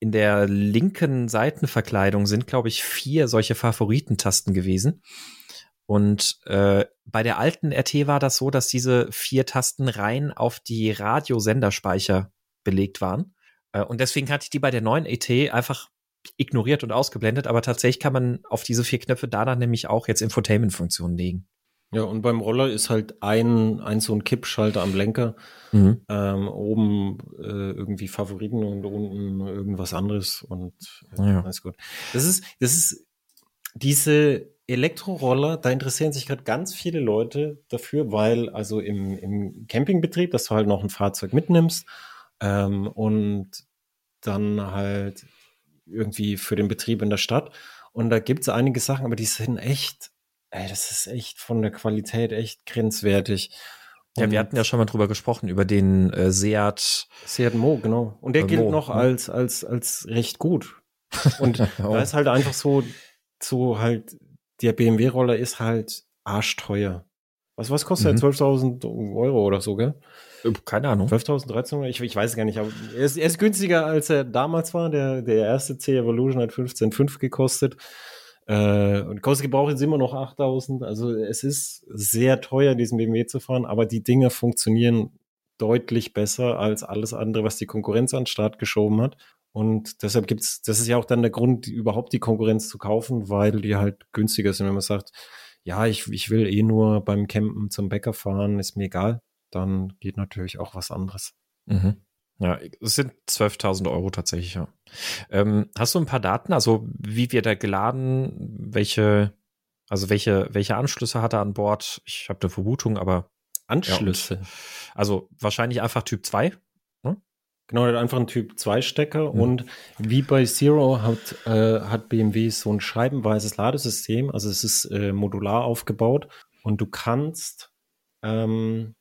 in der linken Seitenverkleidung sind, glaube ich, vier solche Favoritentasten gewesen. Und äh, bei der alten RT war das so, dass diese vier Tasten rein auf die Radiosenderspeicher belegt waren. Äh, und deswegen hatte ich die bei der neuen ET einfach ignoriert und ausgeblendet. Aber tatsächlich kann man auf diese vier Knöpfe da dann nämlich auch jetzt Infotainment-Funktionen legen. Ja, und beim Roller ist halt ein, ein so ein Kippschalter am Lenker. Mhm. Ähm, oben äh, irgendwie Favoriten und unten irgendwas anderes und äh, Ja. alles gut. Das ist, das ist diese Elektroroller, da interessieren sich gerade ganz viele Leute dafür, weil also im, im Campingbetrieb, dass du halt noch ein Fahrzeug mitnimmst ähm, und dann halt irgendwie für den Betrieb in der Stadt. Und da gibt es einige Sachen, aber die sind echt, ey, das ist echt von der Qualität echt grenzwertig. Ja, Und- wir hatten ja schon mal drüber gesprochen, über den äh, Seat. Seat Mo, genau. Und der Äh, gilt Mo, noch ne? als, als, als recht gut. Und Oh. da ist halt einfach so, so halt, der BMW-Roller ist halt arschteuer. Was, was kostet Mhm. der? 12.000 Euro oder so, gell? Äh, Keine Ahnung. 12.000, 13.000? Ich, ich weiß es gar nicht, aber er ist, er ist günstiger, als er damals war. Der, der erste C-Evolution hat 15,5 gekostet. Äh, und kostet gebraucht jetzt immer noch 8.000. Also es ist sehr teuer, diesen BMW zu fahren, aber die Dinge funktionieren deutlich besser als alles andere, was die Konkurrenz an den Start geschoben hat. Und deshalb gibt's, das ist ja auch dann der Grund, überhaupt die Konkurrenz zu kaufen, weil die halt günstiger sind. Wenn man sagt, ja, ich, ich will eh nur beim Campen zum Bäcker fahren, ist mir egal, dann geht natürlich auch was anderes. Mhm. Ja, es sind 12.000 Euro tatsächlich, ja. Ähm, hast du ein paar Daten, also wie wird er geladen, welche, also welche, welche Anschlüsse hat er an Bord? Ich habe eine Vermutung, aber Anschlüsse. also wahrscheinlich einfach Typ 2. Genau, der hat einfach einen Typ 2 Stecker Mhm. und wie bei Zero hat, äh, hat BMW so ein scheibenweises Ladesystem, also es ist äh, modular aufgebaut und du kannst ähm,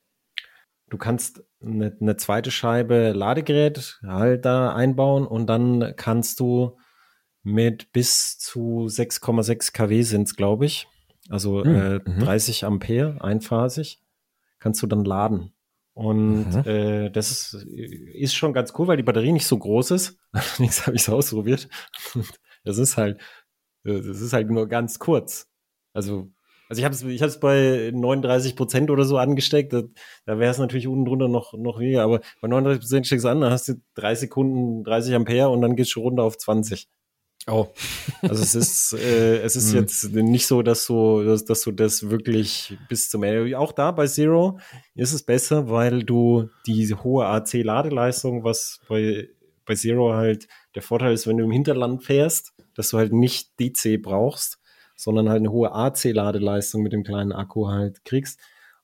du kannst eine, eine zweite Scheibe Ladegerät halt da einbauen und dann kannst du mit bis zu 6,6 kW sind's, glaube ich, also Mhm. äh, Mhm. 30 Ampere einphasig, kannst du dann laden. Und Mhm. äh, das ist, ist schon ganz cool, weil die Batterie nicht so groß ist. Allerdings habe ich es ausprobiert. Das ist halt, äh, das ist halt nur ganz kurz. Also, also ich habe es ich hab's bei 39 Prozent oder so angesteckt. Da, da wäre es natürlich unten drunter noch, noch weniger. Aber bei 39 Prozent steckst du an, dann hast du drei Sekunden 30 Ampere und dann geht's schon runter auf 20. Oh. Also es ist, äh, es ist mhm. jetzt nicht so, dass du, dass, dass du das wirklich bis zum Ende. Auch da bei Zero ist es besser, weil du diese hohe AC-Ladeleistung, was bei, bei Zero halt der Vorteil ist, wenn du im Hinterland fährst, dass du halt nicht DC brauchst, sondern halt eine hohe AC-Ladeleistung mit dem kleinen Akku halt kriegst.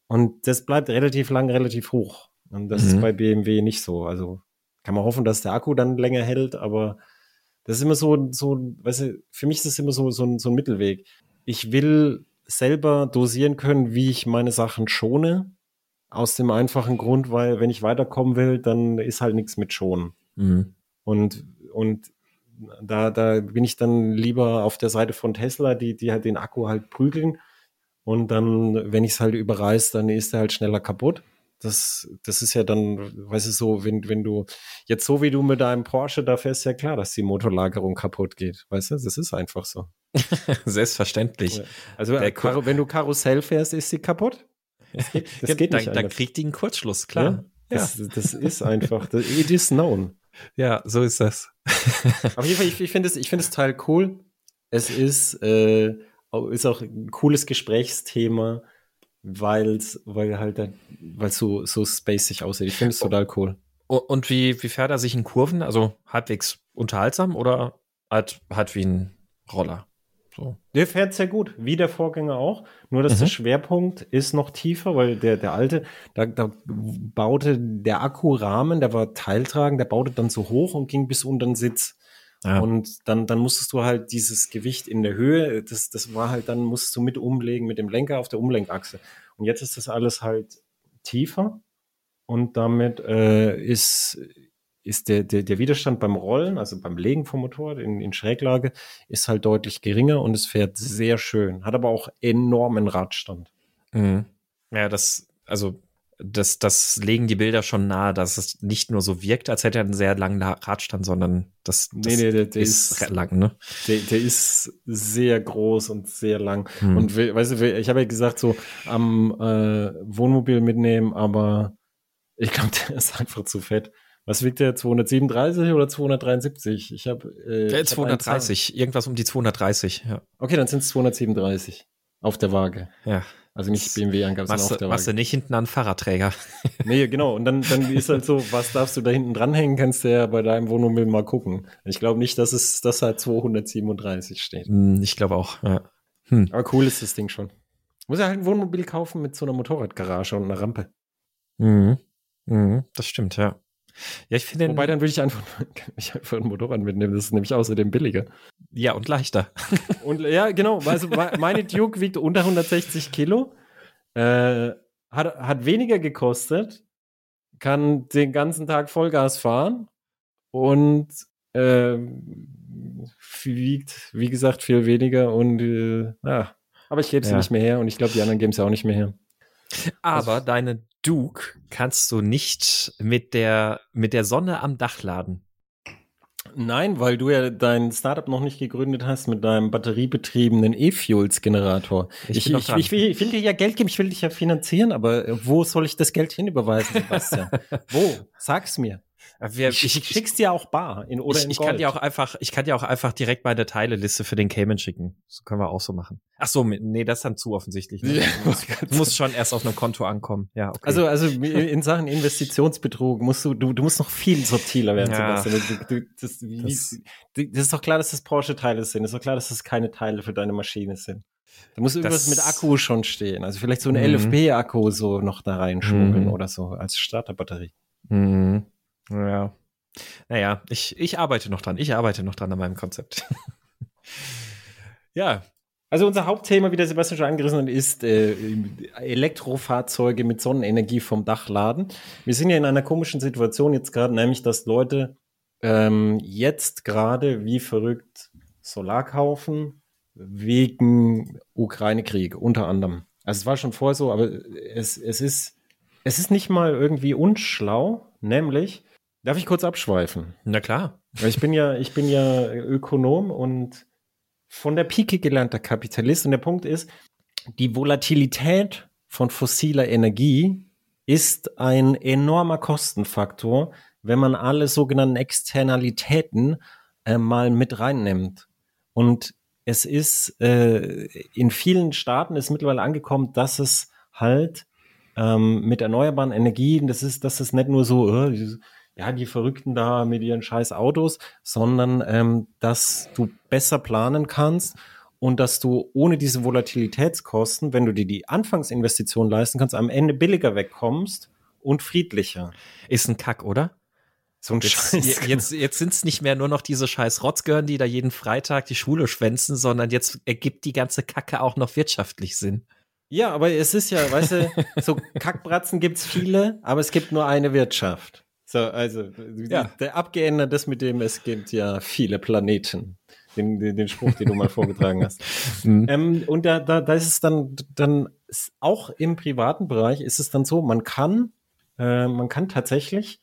Und das bleibt relativ lang, relativ hoch. Und das mhm. ist bei BMW nicht so. Also kann man hoffen, dass der Akku dann länger hält, aber das ist immer so, so, weißt du, für mich ist das immer so, so, ein, so ein Mittelweg. Ich will selber dosieren können, wie ich meine Sachen schone. Aus dem einfachen Grund, weil wenn ich weiterkommen will, dann ist halt nichts mit schonen. Mhm. Und, und da, da bin ich dann lieber auf der Seite von Tesla, die, die halt den Akku halt prügeln. Und dann, wenn ich es halt überreiß, dann ist er halt schneller kaputt. Das, das ist ja dann, weißt du, so, wenn, wenn du jetzt so wie du mit deinem Porsche da fährst, ja klar, dass die Motorlagerung kaputt geht. Weißt du, das ist einfach so. Selbstverständlich. Also, Kar wenn du Karussell fährst, ist sie kapput. Das geht, das geht nicht. Da, da kriegt die einen Kurzschluss, klar. Ja, das, ja. das ist einfach, it is known. Ja, so ist das. Auf jeden Fall, ich, ich finde es, ich finde es Teil cool. Es ist, äh, ist auch ein cooles Gesprächsthema weil's, weil halt, weil so, so spacig aussieht. Ich finde es total cool. Und wie, wie fährt er sich in Kurven? Also halbwegs unterhaltsam oder halt, halt wie ein Roller? So. Der fährt sehr gut, wie der Vorgänger auch. Nur, dass mhm. der Schwerpunkt ist noch tiefer, weil der, der alte, da, da baute der Akkurahmen, der war teiltragend, der baute dann so hoch und ging bis unter den Sitz. Ja. Und dann, dann musstest du halt dieses Gewicht in der Höhe, das, das war halt, dann musstest du mit umlegen mit dem Lenker auf der Umlenkachse. Und jetzt ist das alles halt tiefer und damit äh, ist, ist der, der, der Widerstand beim Rollen, also beim Legen vom Motorrad in, in Schräglage, ist halt deutlich geringer und es fährt sehr schön, hat aber auch enormen Radstand. Mhm. Ja, das, also das, das legen die Bilder schon nahe, dass es nicht nur so wirkt, als hätte er einen sehr langen Radstand, sondern das, das nee, nee, der, der ist, ist, lang, ne? Der, der ist sehr groß und sehr lang. Hm. Und weißt du, ich habe ja gesagt, so am äh, Wohnmobil mitnehmen, aber ich glaube, der ist einfach zu fett. Was wiegt der? 237 oder 273? Ich habe äh, der 230, hab irgendwas um die 230, ja. Okay, dann sind es 237 auf der Waage. Ja. Also nicht BMW-Angaben, sondern auf der Machst du nicht hinten an Fahrradträger. nee, genau. Und dann, dann ist halt so, was darfst du da hinten dranhängen, kannst du ja bei deinem Wohnmobil mal gucken. Ich glaube nicht, dass es, dass halt 237 steht. Hm, ich glaube auch, ja. Hm. Aber cool ist das Ding schon. Muss ja halt ein Wohnmobil kaufen mit so einer Motorradgarage und einer Rampe. Mhm. Mhm, das stimmt, ja. Ja, ich finde. Wobei dann würde ich einfach, ich einfach ein Motorrad mitnehmen. Das ist nämlich außerdem billiger. Ja, und leichter. Und ja, genau. Also meine Duke wiegt unter 160 Kilo, äh, hat, hat weniger gekostet, kann den ganzen Tag Vollgas fahren und äh, wiegt, wie gesagt, viel weniger und äh, ja. Aber ich gebe sie ja. nicht mehr her und ich glaube, die anderen geben sie auch nicht mehr her. Aber also, deine Duke kannst du nicht mit der, mit der Sonne am Dach laden. Nein, weil du ja dein Startup noch nicht gegründet hast mit deinem batteriebetriebenen E-Fuels-Generator. Ich, ich, ich, ich, will, dir ja Geld geben, ich will dich ja finanzieren, aber wo soll ich das Geld hinüberweisen, Sebastian? wo? Sag's mir. Wir, ich, ich schick's dir auch bar in, oder ich, in ich kann dir auch einfach, ich kann dir auch einfach direkt meine Teileliste für den Cayman schicken. Das können wir auch so machen. Ach so, nee, das ist dann zu offensichtlich. Ne? Ja, du musst schon erst auf einem Konto ankommen. Ja, okay. Also, also in Sachen Investitionsbetrug musst du, du, du musst noch viel subtiler werden, ja. Sebastian. Du, du, das, das, das ist doch klar, dass das Porsche-Teile sind. Das ist doch klar, dass das keine Teile für deine Maschine sind. Da muss irgendwas mit Akku schon stehen. Also vielleicht so ein mhm. LFP-Akku so noch da reinschmuggeln mhm. oder so als Starterbatterie. Mhm. Ja. Naja, ich, ich arbeite noch dran. Ich arbeite noch dran an meinem Konzept. ja. Also unser Hauptthema, wie der Sebastian schon angerissen hat, ist äh, Elektrofahrzeuge mit Sonnenenergie vom Dach laden. Wir sind ja in einer komischen Situation jetzt gerade, nämlich dass Leute ähm, jetzt gerade wie verrückt Solar kaufen wegen Ukraine-Krieg unter anderem. Also es war schon vorher so, aber es, es ist es ist nicht mal irgendwie unschlau, nämlich Darf ich kurz abschweifen? Na klar. Ich bin ja, ich bin ja Ökonom und von der Pike gelernter Kapitalist. Und der Punkt ist, die Volatilität von fossiler Energie ist ein enormer Kostenfaktor, wenn man alle sogenannten Externalitäten äh, mal mit reinnimmt. Und es ist äh, in vielen Staaten ist mittlerweile angekommen, dass es halt ähm, mit erneuerbaren Energien, das ist, das ist nicht nur so, äh, ja, die Verrückten da mit ihren scheiß Autos, sondern ähm, dass du besser planen kannst und dass du ohne diese Volatilitätskosten, wenn du dir die Anfangsinvestition leisten kannst, am Ende billiger wegkommst und friedlicher. Ist ein Kack, oder? So ein jetzt, Scheiß. Jetzt, jetzt sind es nicht mehr nur noch diese scheiß Rotzgören, die da jeden Freitag die Schule schwänzen, sondern jetzt ergibt die ganze Kacke auch noch wirtschaftlich Sinn. Ja, aber es ist ja, weißt du, so Kackbratzen gibt's viele, aber es gibt nur eine Wirtschaft. So, also ja. der Abgeändert das mit dem, es gibt ja viele Planeten. Den, den, den Spruch, den du mal vorgetragen hast. Mhm. Ähm, und da, da, da ist es dann, dann auch im privaten Bereich ist es dann so, man kann, äh, man kann tatsächlich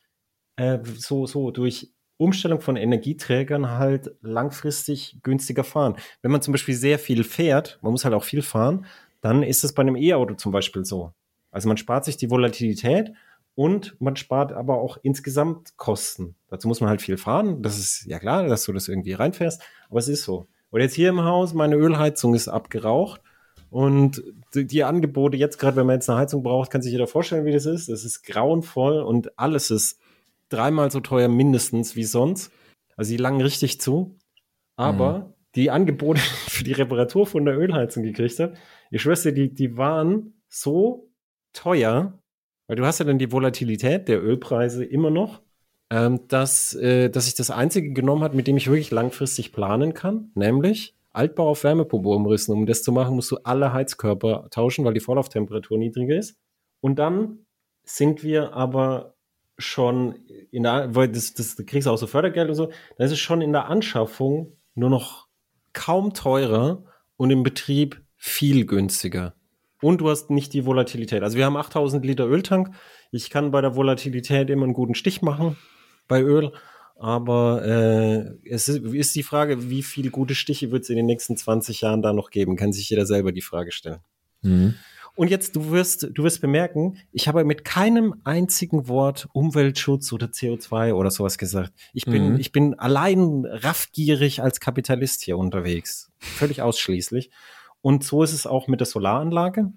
äh, so, so durch Umstellung von Energieträgern halt langfristig günstiger fahren. Wenn man zum Beispiel sehr viel fährt, man muss halt auch viel fahren, dann ist es bei einem E-Auto zum Beispiel so. Also man spart sich die Volatilität und man spart aber auch insgesamt Kosten. Dazu muss man halt viel fahren. Das ist ja klar, dass du das irgendwie reinfährst, aber es ist so. Und jetzt hier im Haus, meine Ölheizung ist abgeraucht und die, die Angebote jetzt gerade, wenn man jetzt eine Heizung braucht, kann sich jeder vorstellen, wie das ist. Es ist grauenvoll und alles ist dreimal so teuer mindestens wie sonst. Also die langen richtig zu. Aber mhm. die Angebote für die Reparatur von der Ölheizung gekriegt habe, ich schwör's dir, die, die waren so teuer, weil du hast ja dann die Volatilität der Ölpreise immer noch, ähm, dass, äh, dass ich das einzige genommen hat, mit dem ich wirklich langfristig planen kann, nämlich Altbau auf Wärmepumpe umrissen. Um das zu machen, musst du alle Heizkörper tauschen, weil die Vorlauftemperatur niedriger ist. Und dann sind wir aber schon in der, weil das, das, du kriegst auch so Fördergeld und so, da ist es schon in der Anschaffung nur noch kaum teurer und im Betrieb viel günstiger. Und du hast nicht die Volatilität. Also wir haben 8000 Liter Öltank. Ich kann bei der Volatilität immer einen guten Stich machen bei Öl. Aber äh, es ist, ist die Frage, wie viele gute Stiche wird es in den nächsten 20 Jahren da noch geben? Kann sich jeder selber die Frage stellen. Mhm. Und jetzt, du wirst, du wirst bemerken, ich habe mit keinem einzigen Wort Umweltschutz oder CO2 oder sowas gesagt. Ich bin, mhm. ich bin allein raffgierig als Kapitalist hier unterwegs. Völlig ausschließlich. Und so ist es auch mit der Solaranlage.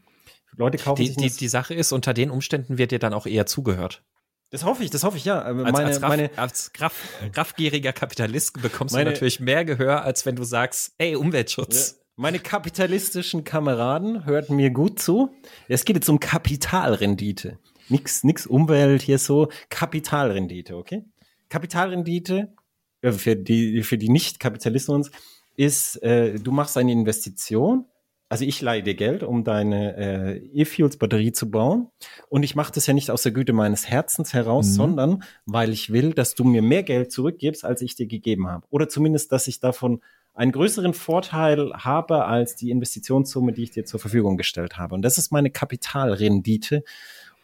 Leute kaufen die, sich die, die Sache ist, unter den Umständen wird dir dann auch eher zugehört. Das hoffe ich, das hoffe ich, ja. Meine, als, als, raff, meine, als raff, raffgieriger Kapitalist bekommst meine, du natürlich mehr Gehör, als wenn du sagst, ey, Umweltschutz. Ja. Meine kapitalistischen Kameraden hörten mir gut zu. Es geht jetzt um Kapitalrendite. Nix, nix Umwelt hier so. Kapitalrendite, okay? Kapitalrendite, äh, für die, für die Nicht-Kapitalisten uns, ist, äh, du machst eine Investition. Also ich leihe dir Geld, um deine äh, E-Fuels-Batterie zu bauen. Und ich mache das ja nicht aus der Güte meines Herzens heraus, mhm. sondern weil ich will, dass du mir mehr Geld zurückgibst, als ich dir gegeben habe. Oder zumindest, dass ich davon einen größeren Vorteil habe als die Investitionssumme, die ich dir zur Verfügung gestellt habe. Und das ist meine Kapitalrendite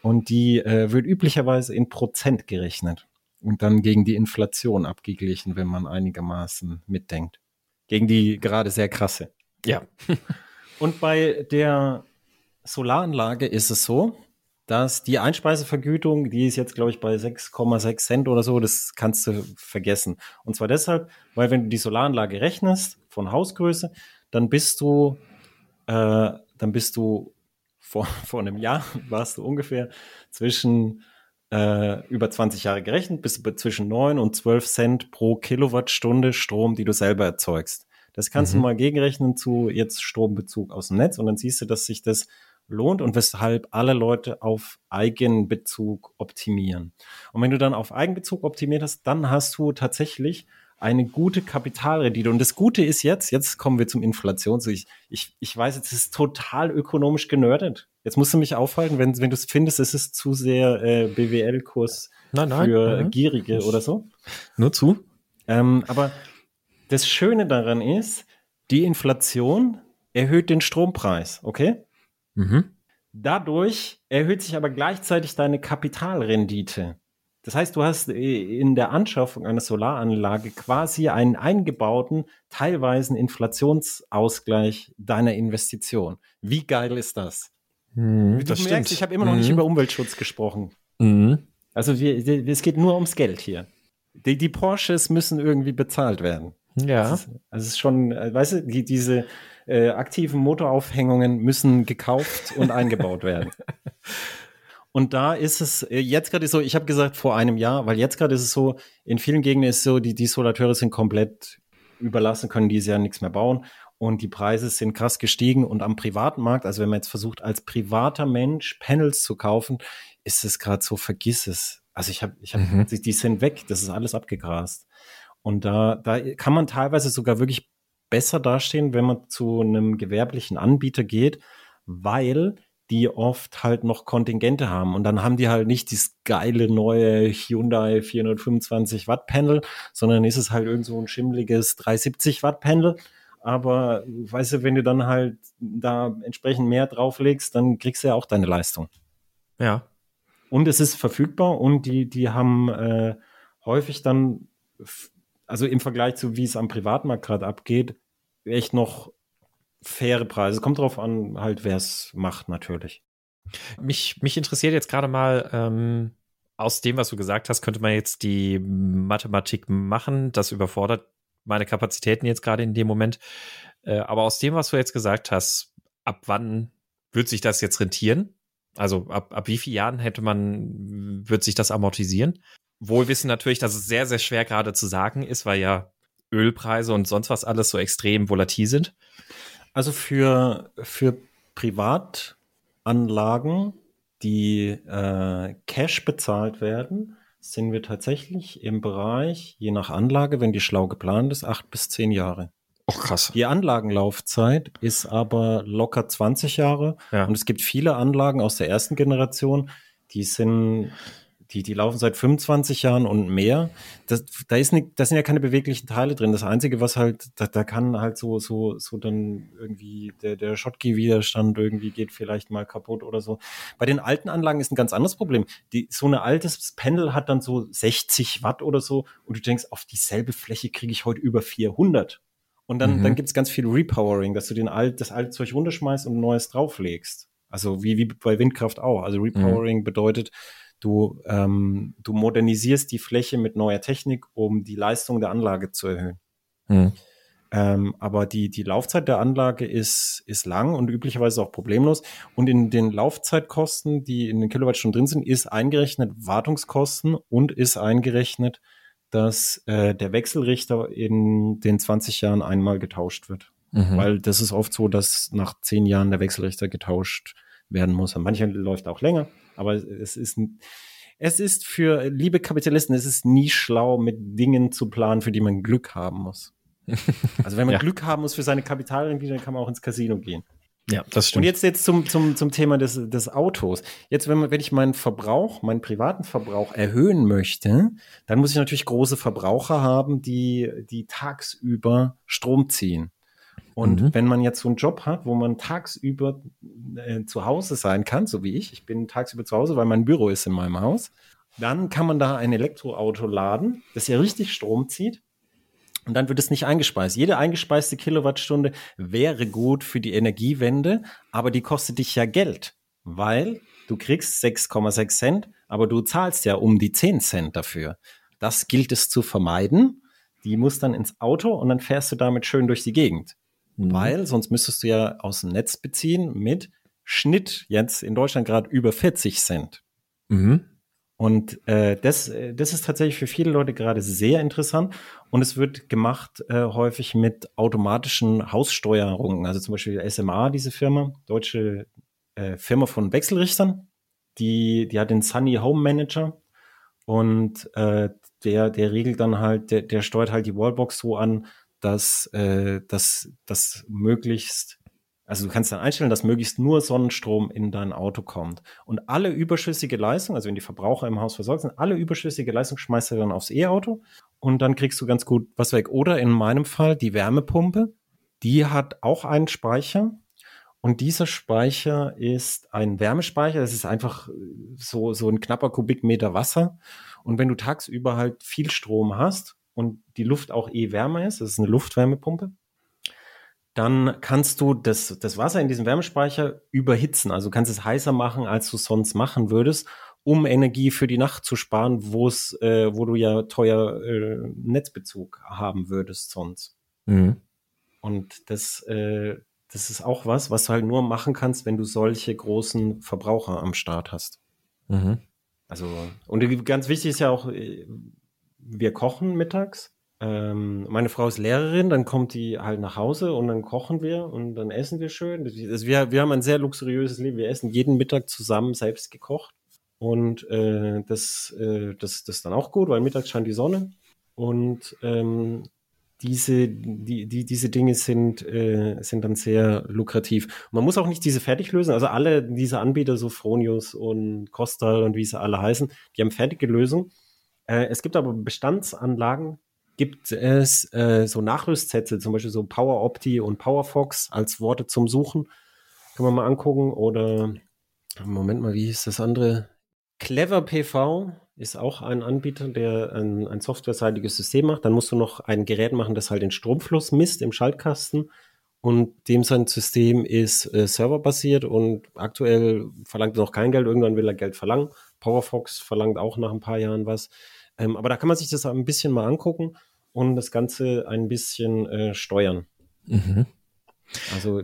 und die äh, wird üblicherweise in Prozent gerechnet und dann gegen die Inflation abgeglichen, wenn man einigermaßen mitdenkt. Gegen die gerade sehr krasse. Ja. Und bei der Solaranlage ist es so, dass die Einspeisevergütung, die ist jetzt, glaube ich, bei 6,6 Cent oder so, das kannst du vergessen. Und zwar deshalb, weil wenn du die Solaranlage rechnest von Hausgröße, dann bist du, äh, dann bist du vor, vor einem Jahr warst du ungefähr zwischen äh, über 20 Jahre gerechnet, bist du zwischen 9 und 12 Cent pro Kilowattstunde Strom, die du selber erzeugst. Das kannst mhm. du mal gegenrechnen zu jetzt Strombezug aus dem Netz und dann siehst du, dass sich das lohnt und weshalb alle Leute auf Eigenbezug optimieren. Und wenn du dann auf Eigenbezug optimiert hast, dann hast du tatsächlich eine gute Kapitalrendite. Und das Gute ist jetzt, jetzt kommen wir zum Inflation. Ich, ich, ich weiß, jetzt ist total ökonomisch genördet. Jetzt musst du mich aufhalten, wenn, wenn du es findest, es ist zu sehr äh, BWL-Kurs für nein. Gierige oder so. Nur zu. Ähm, aber das Schöne daran ist, die Inflation erhöht den Strompreis, okay? Mhm. Dadurch erhöht sich aber gleichzeitig deine Kapitalrendite. Das heißt, du hast äh, in der Anschaffung einer Solaranlage quasi einen eingebauten, teilweise Inflationsausgleich deiner Investition. Wie geil ist das? Mhm, du das merkst, stimmt. ich habe immer noch mhm. nicht über Umweltschutz gesprochen. Mhm. Also wir, wir, es geht nur ums Geld hier. Die, die Porsches müssen irgendwie bezahlt werden. Ja. Ist, also es ist schon, äh, weißt du, die, diese äh, aktiven Motoraufhängungen müssen gekauft und eingebaut werden. Und da ist es äh, jetzt gerade so, ich habe gesagt vor einem Jahr, weil jetzt gerade ist es so, in vielen Gegenden ist es so, die, die Solateure sind komplett überlassen, können dieses Jahr nichts mehr bauen und die Preise sind krass gestiegen und am privaten Markt, also wenn man jetzt versucht, als privater Mensch Panels zu kaufen, ist es gerade so, vergiss es. Also ich habe, ich habe, Mhm. die sind weg, das ist alles abgegrast. Und da, da kann man teilweise sogar wirklich besser dastehen, wenn man zu einem gewerblichen Anbieter geht, weil die oft halt noch Kontingente haben. Und dann haben die halt nicht dieses geile neue Hyundai 425 Watt Panel, sondern ist es halt irgend so ein schimmliges 370 Watt Panel. Aber weißt du, wenn du dann halt da entsprechend mehr drauflegst, dann kriegst du ja auch deine Leistung. Ja. Und es ist verfügbar und die, die haben äh, häufig dann, also im Vergleich zu wie es am Privatmarkt gerade abgeht, echt noch faire Preise. Kommt drauf an, halt, wer es macht, natürlich. Mich, mich interessiert jetzt gerade mal, ähm, aus dem, was du gesagt hast, könnte man jetzt die Mathematik machen. Das überfordert meine Kapazitäten jetzt gerade in dem Moment. Äh, aber aus dem, was du jetzt gesagt hast, ab wann wird sich das jetzt rentieren? Also ab, ab wie vielen Jahren hätte man, wird sich das amortisieren? Wohl wissen natürlich, dass es sehr, sehr schwer gerade zu sagen ist, weil ja Ölpreise und sonst was alles so extrem volatil sind. Also für, für Privatanlagen, die äh, Cash bezahlt werden, sind wir tatsächlich im Bereich, je nach Anlage, wenn die schlau geplant ist, acht bis zehn Jahre. Oh, krass. Die Anlagenlaufzeit ist aber locker 20 Jahre. Ja. Und es gibt viele Anlagen aus der ersten Generation, die sind, die, die laufen seit 25 Jahren und mehr. Das, da ist nicht, da sind ja keine beweglichen Teile drin. Das Einzige, was halt, da, da kann halt so, so, so dann irgendwie der, der Schottky-Widerstand irgendwie geht vielleicht mal kaputt oder so. Bei den alten Anlagen ist ein ganz anderes Problem. Die, so eine altes Pendel hat dann so 60 Watt oder so und du denkst, auf dieselbe Fläche kriege ich heute über 400. Und dann, Mhm. dann gibt's ganz viel Repowering, dass du den alt, das alte Zeug runterschmeißt und ein neues drauflegst. Also wie, wie bei Windkraft auch. Also Repowering bedeutet, du, ähm, du modernisierst die Fläche mit neuer Technik, um die Leistung der Anlage zu erhöhen. Hm. Ähm, aber die, die Laufzeit der Anlage ist, ist lang und üblicherweise auch problemlos. Und in den Laufzeitkosten, die in den Kilowattstunden drin sind, ist eingerechnet Wartungskosten und ist eingerechnet, dass äh, der Wechselrichter in den 20 Jahren einmal getauscht wird. Mhm. Weil das ist oft so, dass nach zehn Jahren der Wechselrichter getauscht werden muss. An manchen läuft auch länger, aber es ist, es ist für liebe Kapitalisten, es ist nie schlau, mit Dingen zu planen, für die man Glück haben muss. Also wenn man Ja. Glück haben muss für seine Kapitalrendite, dann kann man auch ins Casino gehen. ja, das Und stimmt. jetzt, jetzt zum, zum, zum Thema des, des Autos. Jetzt, wenn, man, wenn ich meinen Verbrauch, meinen privaten Verbrauch erhöhen möchte, dann muss ich natürlich große Verbraucher haben, die, die tagsüber Strom ziehen. Und Mhm. wenn man jetzt so einen Job hat, wo man tagsüber äh, zu Hause sein kann, so wie ich, ich bin tagsüber zu Hause, weil mein Büro ist in meinem Haus, dann kann man da ein Elektroauto laden, das ja richtig Strom zieht. Und dann wird es nicht eingespeist. Jede eingespeiste Kilowattstunde wäre gut für die Energiewende, aber die kostet dich ja Geld, weil du kriegst 6,6 Cent, aber du zahlst ja um die 10 Cent dafür. Das gilt es zu vermeiden. Die muss dann ins Auto und dann fährst du damit schön durch die Gegend. Mhm. Weil sonst müsstest du ja aus dem Netz beziehen mit Schnitt jetzt in Deutschland gerade über 40 Cent. Mhm. Und äh, das, äh, das ist tatsächlich für viele Leute gerade sehr interessant. Und es wird gemacht äh, häufig mit automatischen Haussteuerungen. Also zum Beispiel SMA, diese Firma, deutsche äh, Firma von Wechselrichtern, die, die hat den Sunny Home Manager. Und äh, der, der regelt dann halt, der, der steuert halt die Wallbox so an, dass, äh, dass, dass möglichst also du kannst dann einstellen, dass möglichst nur Sonnenstrom in dein Auto kommt. Und alle überschüssige Leistung, also wenn die Verbraucher im Haus versorgt sind, alle überschüssige Leistung schmeißt du dann aufs E-Auto und dann kriegst du ganz gut was weg. Oder in meinem Fall die Wärmepumpe, die hat auch einen Speicher. Und dieser Speicher ist ein Wärmespeicher. Das ist einfach so, so ein knapper Kubikmeter Wasser. Und wenn du tagsüber halt viel Strom hast und die Luft auch eh wärmer ist, das ist eine Luftwärmepumpe, dann kannst du das, das Wasser in diesem Wärmespeicher überhitzen. Also du kannst es heißer machen, als du sonst machen würdest, um Energie für die Nacht zu sparen, wo es, äh, wo du ja teuer äh, Netzbezug haben würdest sonst. Mhm. Und das, äh, das ist auch was, was du halt nur machen kannst, wenn du solche großen Verbraucher am Start hast. Mhm. Also, und ganz wichtig ist ja auch, äh, wir kochen mittags. Ähm, meine Frau ist Lehrerin, dann kommt die halt nach Hause und dann kochen wir und dann essen wir schön. Also wir, wir haben ein sehr luxuriöses Leben. Wir essen jeden Mittag zusammen selbst gekocht. Und äh, das, äh, das, das ist dann auch gut, weil mittags scheint die Sonne. Und ähm, diese, die, die, diese Dinge sind, äh, sind dann sehr lukrativ. man muss auch nicht diese fertig lösen. Also alle diese Anbieter, so Fronius und Costa und wie sie alle heißen, die haben fertige Lösungen. Äh, es gibt aber Bestandsanlagen, gibt es äh, so Nachrüstsätze, zum Beispiel so Power Opti und PowerFox als Worte zum Suchen. Kann man mal angucken. Oder Moment mal, wie hieß das andere? Clever PV ist auch ein Anbieter, der ein, ein softwareseitiges System macht. Dann musst du noch ein Gerät machen, das halt den Stromfluss misst im Schaltkasten. Und dem sein System ist äh, serverbasiert und aktuell verlangt er noch kein Geld. Irgendwann will er Geld verlangen. PowerFox verlangt auch nach ein paar Jahren was. Ähm, aber da kann man sich das ein bisschen mal angucken und das Ganze ein bisschen äh, steuern. Mhm. Also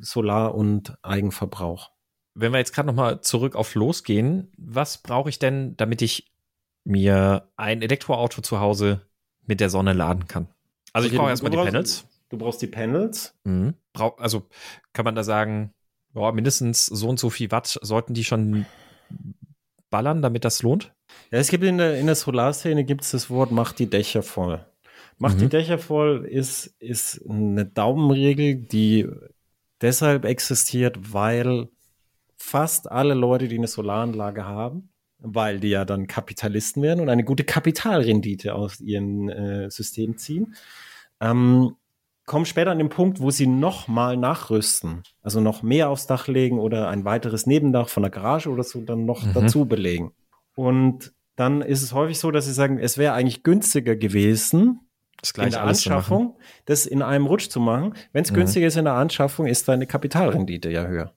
Solar- und Eigenverbrauch wenn wir jetzt gerade noch mal zurück auf losgehen, was brauche ich denn, damit ich mir ein Elektroauto zu Hause mit der Sonne laden kann? Also ich brauche erstmal die Panels. Du brauchst die Panels. Mhm. Brauch, also kann man da sagen, ja, mindestens so und so viel Watt sollten die schon ballern, damit das lohnt? Ja, es gibt in der, in der Solarszene gibt es das Wort, macht die Dächer voll. Macht mhm. die Dächer voll ist, ist eine Daumenregel, die deshalb existiert, weil fast alle Leute, die eine Solaranlage haben, weil die ja dann Kapitalisten werden und eine gute Kapitalrendite aus ihrem äh, System ziehen, ähm, kommen später an den Punkt, wo sie nochmal nachrüsten, also noch mehr aufs Dach legen oder ein weiteres Nebendach von der Garage oder so dann noch mhm. dazu belegen. Und dann ist es häufig so, dass sie sagen, es wäre eigentlich günstiger gewesen, das in der Anschaffung, das in einem Rutsch zu machen. Wenn es mhm. günstiger ist in der Anschaffung, ist deine Kapitalrendite ja höher.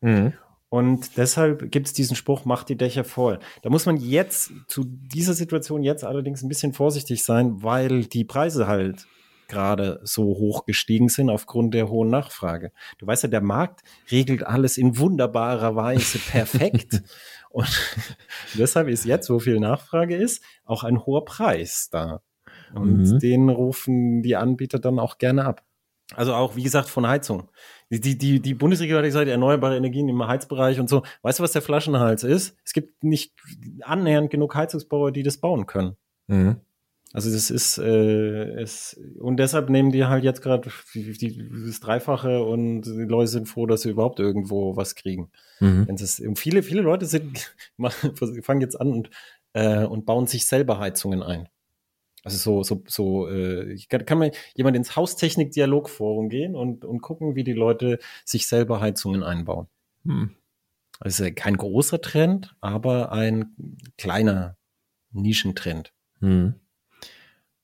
Mhm. Und deshalb gibt es diesen Spruch, macht die Dächer voll. Da muss man jetzt zu dieser Situation jetzt allerdings ein bisschen vorsichtig sein, weil die Preise halt gerade so hoch gestiegen sind aufgrund der hohen Nachfrage. Du weißt ja, der Markt regelt alles in wunderbarer Weise perfekt. Und deshalb ist jetzt, wo viel Nachfrage ist, auch ein hoher Preis da. Und mhm. den rufen die Anbieter dann auch gerne ab. Also auch, wie gesagt, von Heizung. Die, die, die Bundesregierung hat gesagt, erneuerbare Energien im Heizbereich und so. Weißt du, was der Flaschenhals ist? Es gibt nicht annähernd genug Heizungsbauer, die das bauen können. Mhm. Also das ist äh, es und deshalb nehmen die halt jetzt gerade das Dreifache und die Leute sind froh, dass sie überhaupt irgendwo was kriegen. Mhm. Wenn es viele viele Leute sind fangen jetzt an und äh, und bauen sich selber Heizungen ein. Also so, so, so, äh, kann, kann man jemand ins Haustechnik-Dialogforum gehen und, und gucken, wie die Leute sich selber Heizungen einbauen. Hm. Also kein großer Trend, aber ein kleiner Nischentrend. Hm.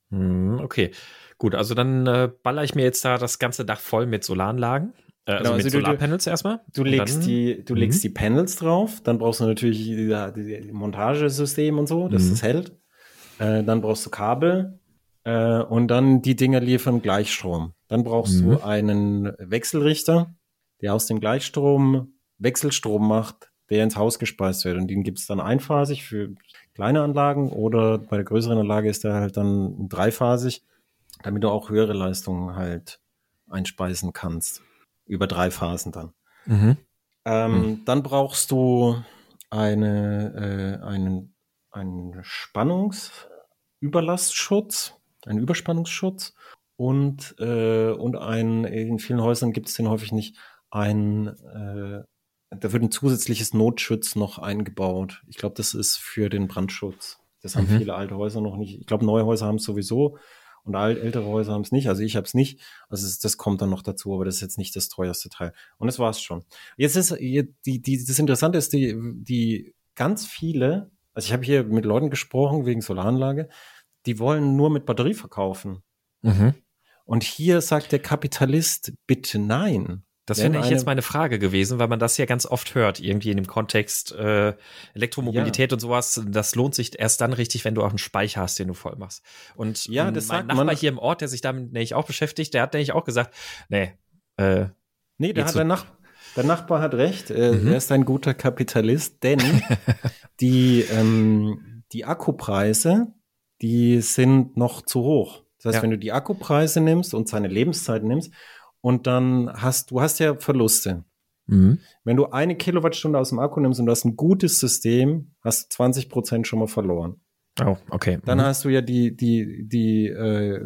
Hm, okay. Gut, also dann äh, baller ich mir jetzt da das ganze Dach voll mit Solaranlagen. Äh, also, genau, mit also Solarpanels du, erstmal. Du legst, dann, die, du legst mhm. die Panels drauf, dann brauchst du natürlich ja, die Montagesystem und so, dass mhm. das hält. Äh, dann brauchst du Kabel äh, und dann die Dinger liefern Gleichstrom. Dann brauchst mhm. du einen Wechselrichter, der aus dem Gleichstrom Wechselstrom macht, der ins Haus gespeist wird. Und den gibt es dann einphasig für kleine Anlagen oder bei der größeren Anlage ist der halt dann dreiphasig, damit du auch höhere Leistungen halt einspeisen kannst. Über drei Phasen dann. Mhm. Ähm, mhm. Dann brauchst du eine, äh, einen einen Spannungsüberlastschutz, einen Überspannungsschutz und, äh, und ein, in vielen Häusern gibt es den häufig nicht, ein, äh, da wird ein zusätzliches Notschutz noch eingebaut. Ich glaube, das ist für den Brandschutz. Das haben mhm. viele alte Häuser noch nicht. Ich glaube, neue Häuser haben es sowieso und ältere Häuser haben es nicht. Also ich habe es nicht. Also das kommt dann noch dazu, aber das ist jetzt nicht das teuerste Teil. Und das war's schon. Jetzt ist die, die, das Interessante ist, die, die ganz viele also ich habe hier mit Leuten gesprochen wegen Solaranlage, die wollen nur mit Batterie verkaufen. Mhm. Und hier sagt der Kapitalist, bitte nein. Das wäre ich jetzt meine Frage gewesen, weil man das ja ganz oft hört, irgendwie in dem Kontext äh, Elektromobilität ja. und sowas. Das lohnt sich erst dann richtig, wenn du auch einen Speicher hast, den du voll machst. Und ja, das mein Nachbar hier im Ort, der sich damit nämlich auch beschäftigt, der hat nämlich auch gesagt, nee, äh, nee, der hat der, Nach der Nachbar hat recht. Äh, mhm. Er ist ein guter Kapitalist, denn die ähm, die Akkupreise, die sind noch zu hoch. Das heißt, ja. wenn du die Akkupreise nimmst und seine Lebenszeit nimmst und dann hast du hast ja Verluste. Mhm. Wenn du eine Kilowattstunde aus dem Akku nimmst und du hast ein gutes System, hast du 20 Prozent schon mal verloren. Oh, okay. Dann mhm. hast du ja die, die, die, äh,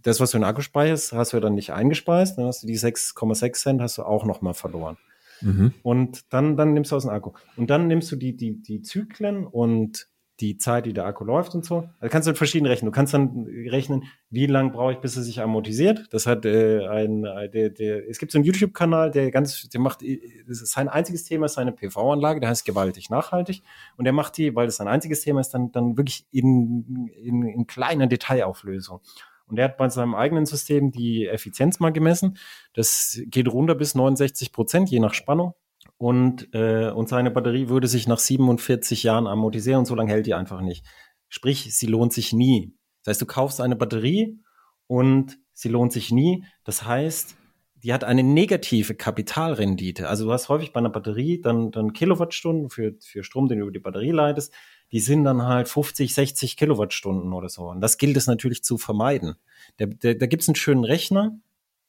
das, was du in den Akku speicherst, hast du ja dann nicht eingespeist. Dann hast du die 6,6 Cent hast du auch noch mal verloren. Mhm. Und dann, dann nimmst du aus dem Akku. Und dann nimmst du die, die, die Zyklen und die Zeit, die der Akku läuft und so. Also kannst du verschieden rechnen. Du kannst dann rechnen, wie lange brauche ich, bis er sich amortisiert. Das hat äh, ein, äh, der, der, es gibt so einen YouTube-Kanal, der ganz, der macht, das ist sein einziges Thema, ist seine PV-Anlage, der heißt gewaltig nachhaltig. Und der macht die, weil das sein einziges Thema ist, dann, dann wirklich in, in, in kleiner Detailauflösung. Und er hat bei seinem eigenen System die Effizienz mal gemessen. Das geht runter bis 69 Prozent, je nach Spannung und, äh, und seine Batterie würde sich nach 47 Jahren amortisieren und so lange hält die einfach nicht. Sprich, sie lohnt sich nie. Das heißt, du kaufst eine Batterie und sie lohnt sich nie. Das heißt, die hat eine negative Kapitalrendite. Also du hast häufig bei einer Batterie dann, dann Kilowattstunden für, für Strom, den du über die Batterie leitest. Die sind dann halt 50, 60 Kilowattstunden oder so. Und das gilt es natürlich zu vermeiden. Da, da, da gibt es einen schönen Rechner,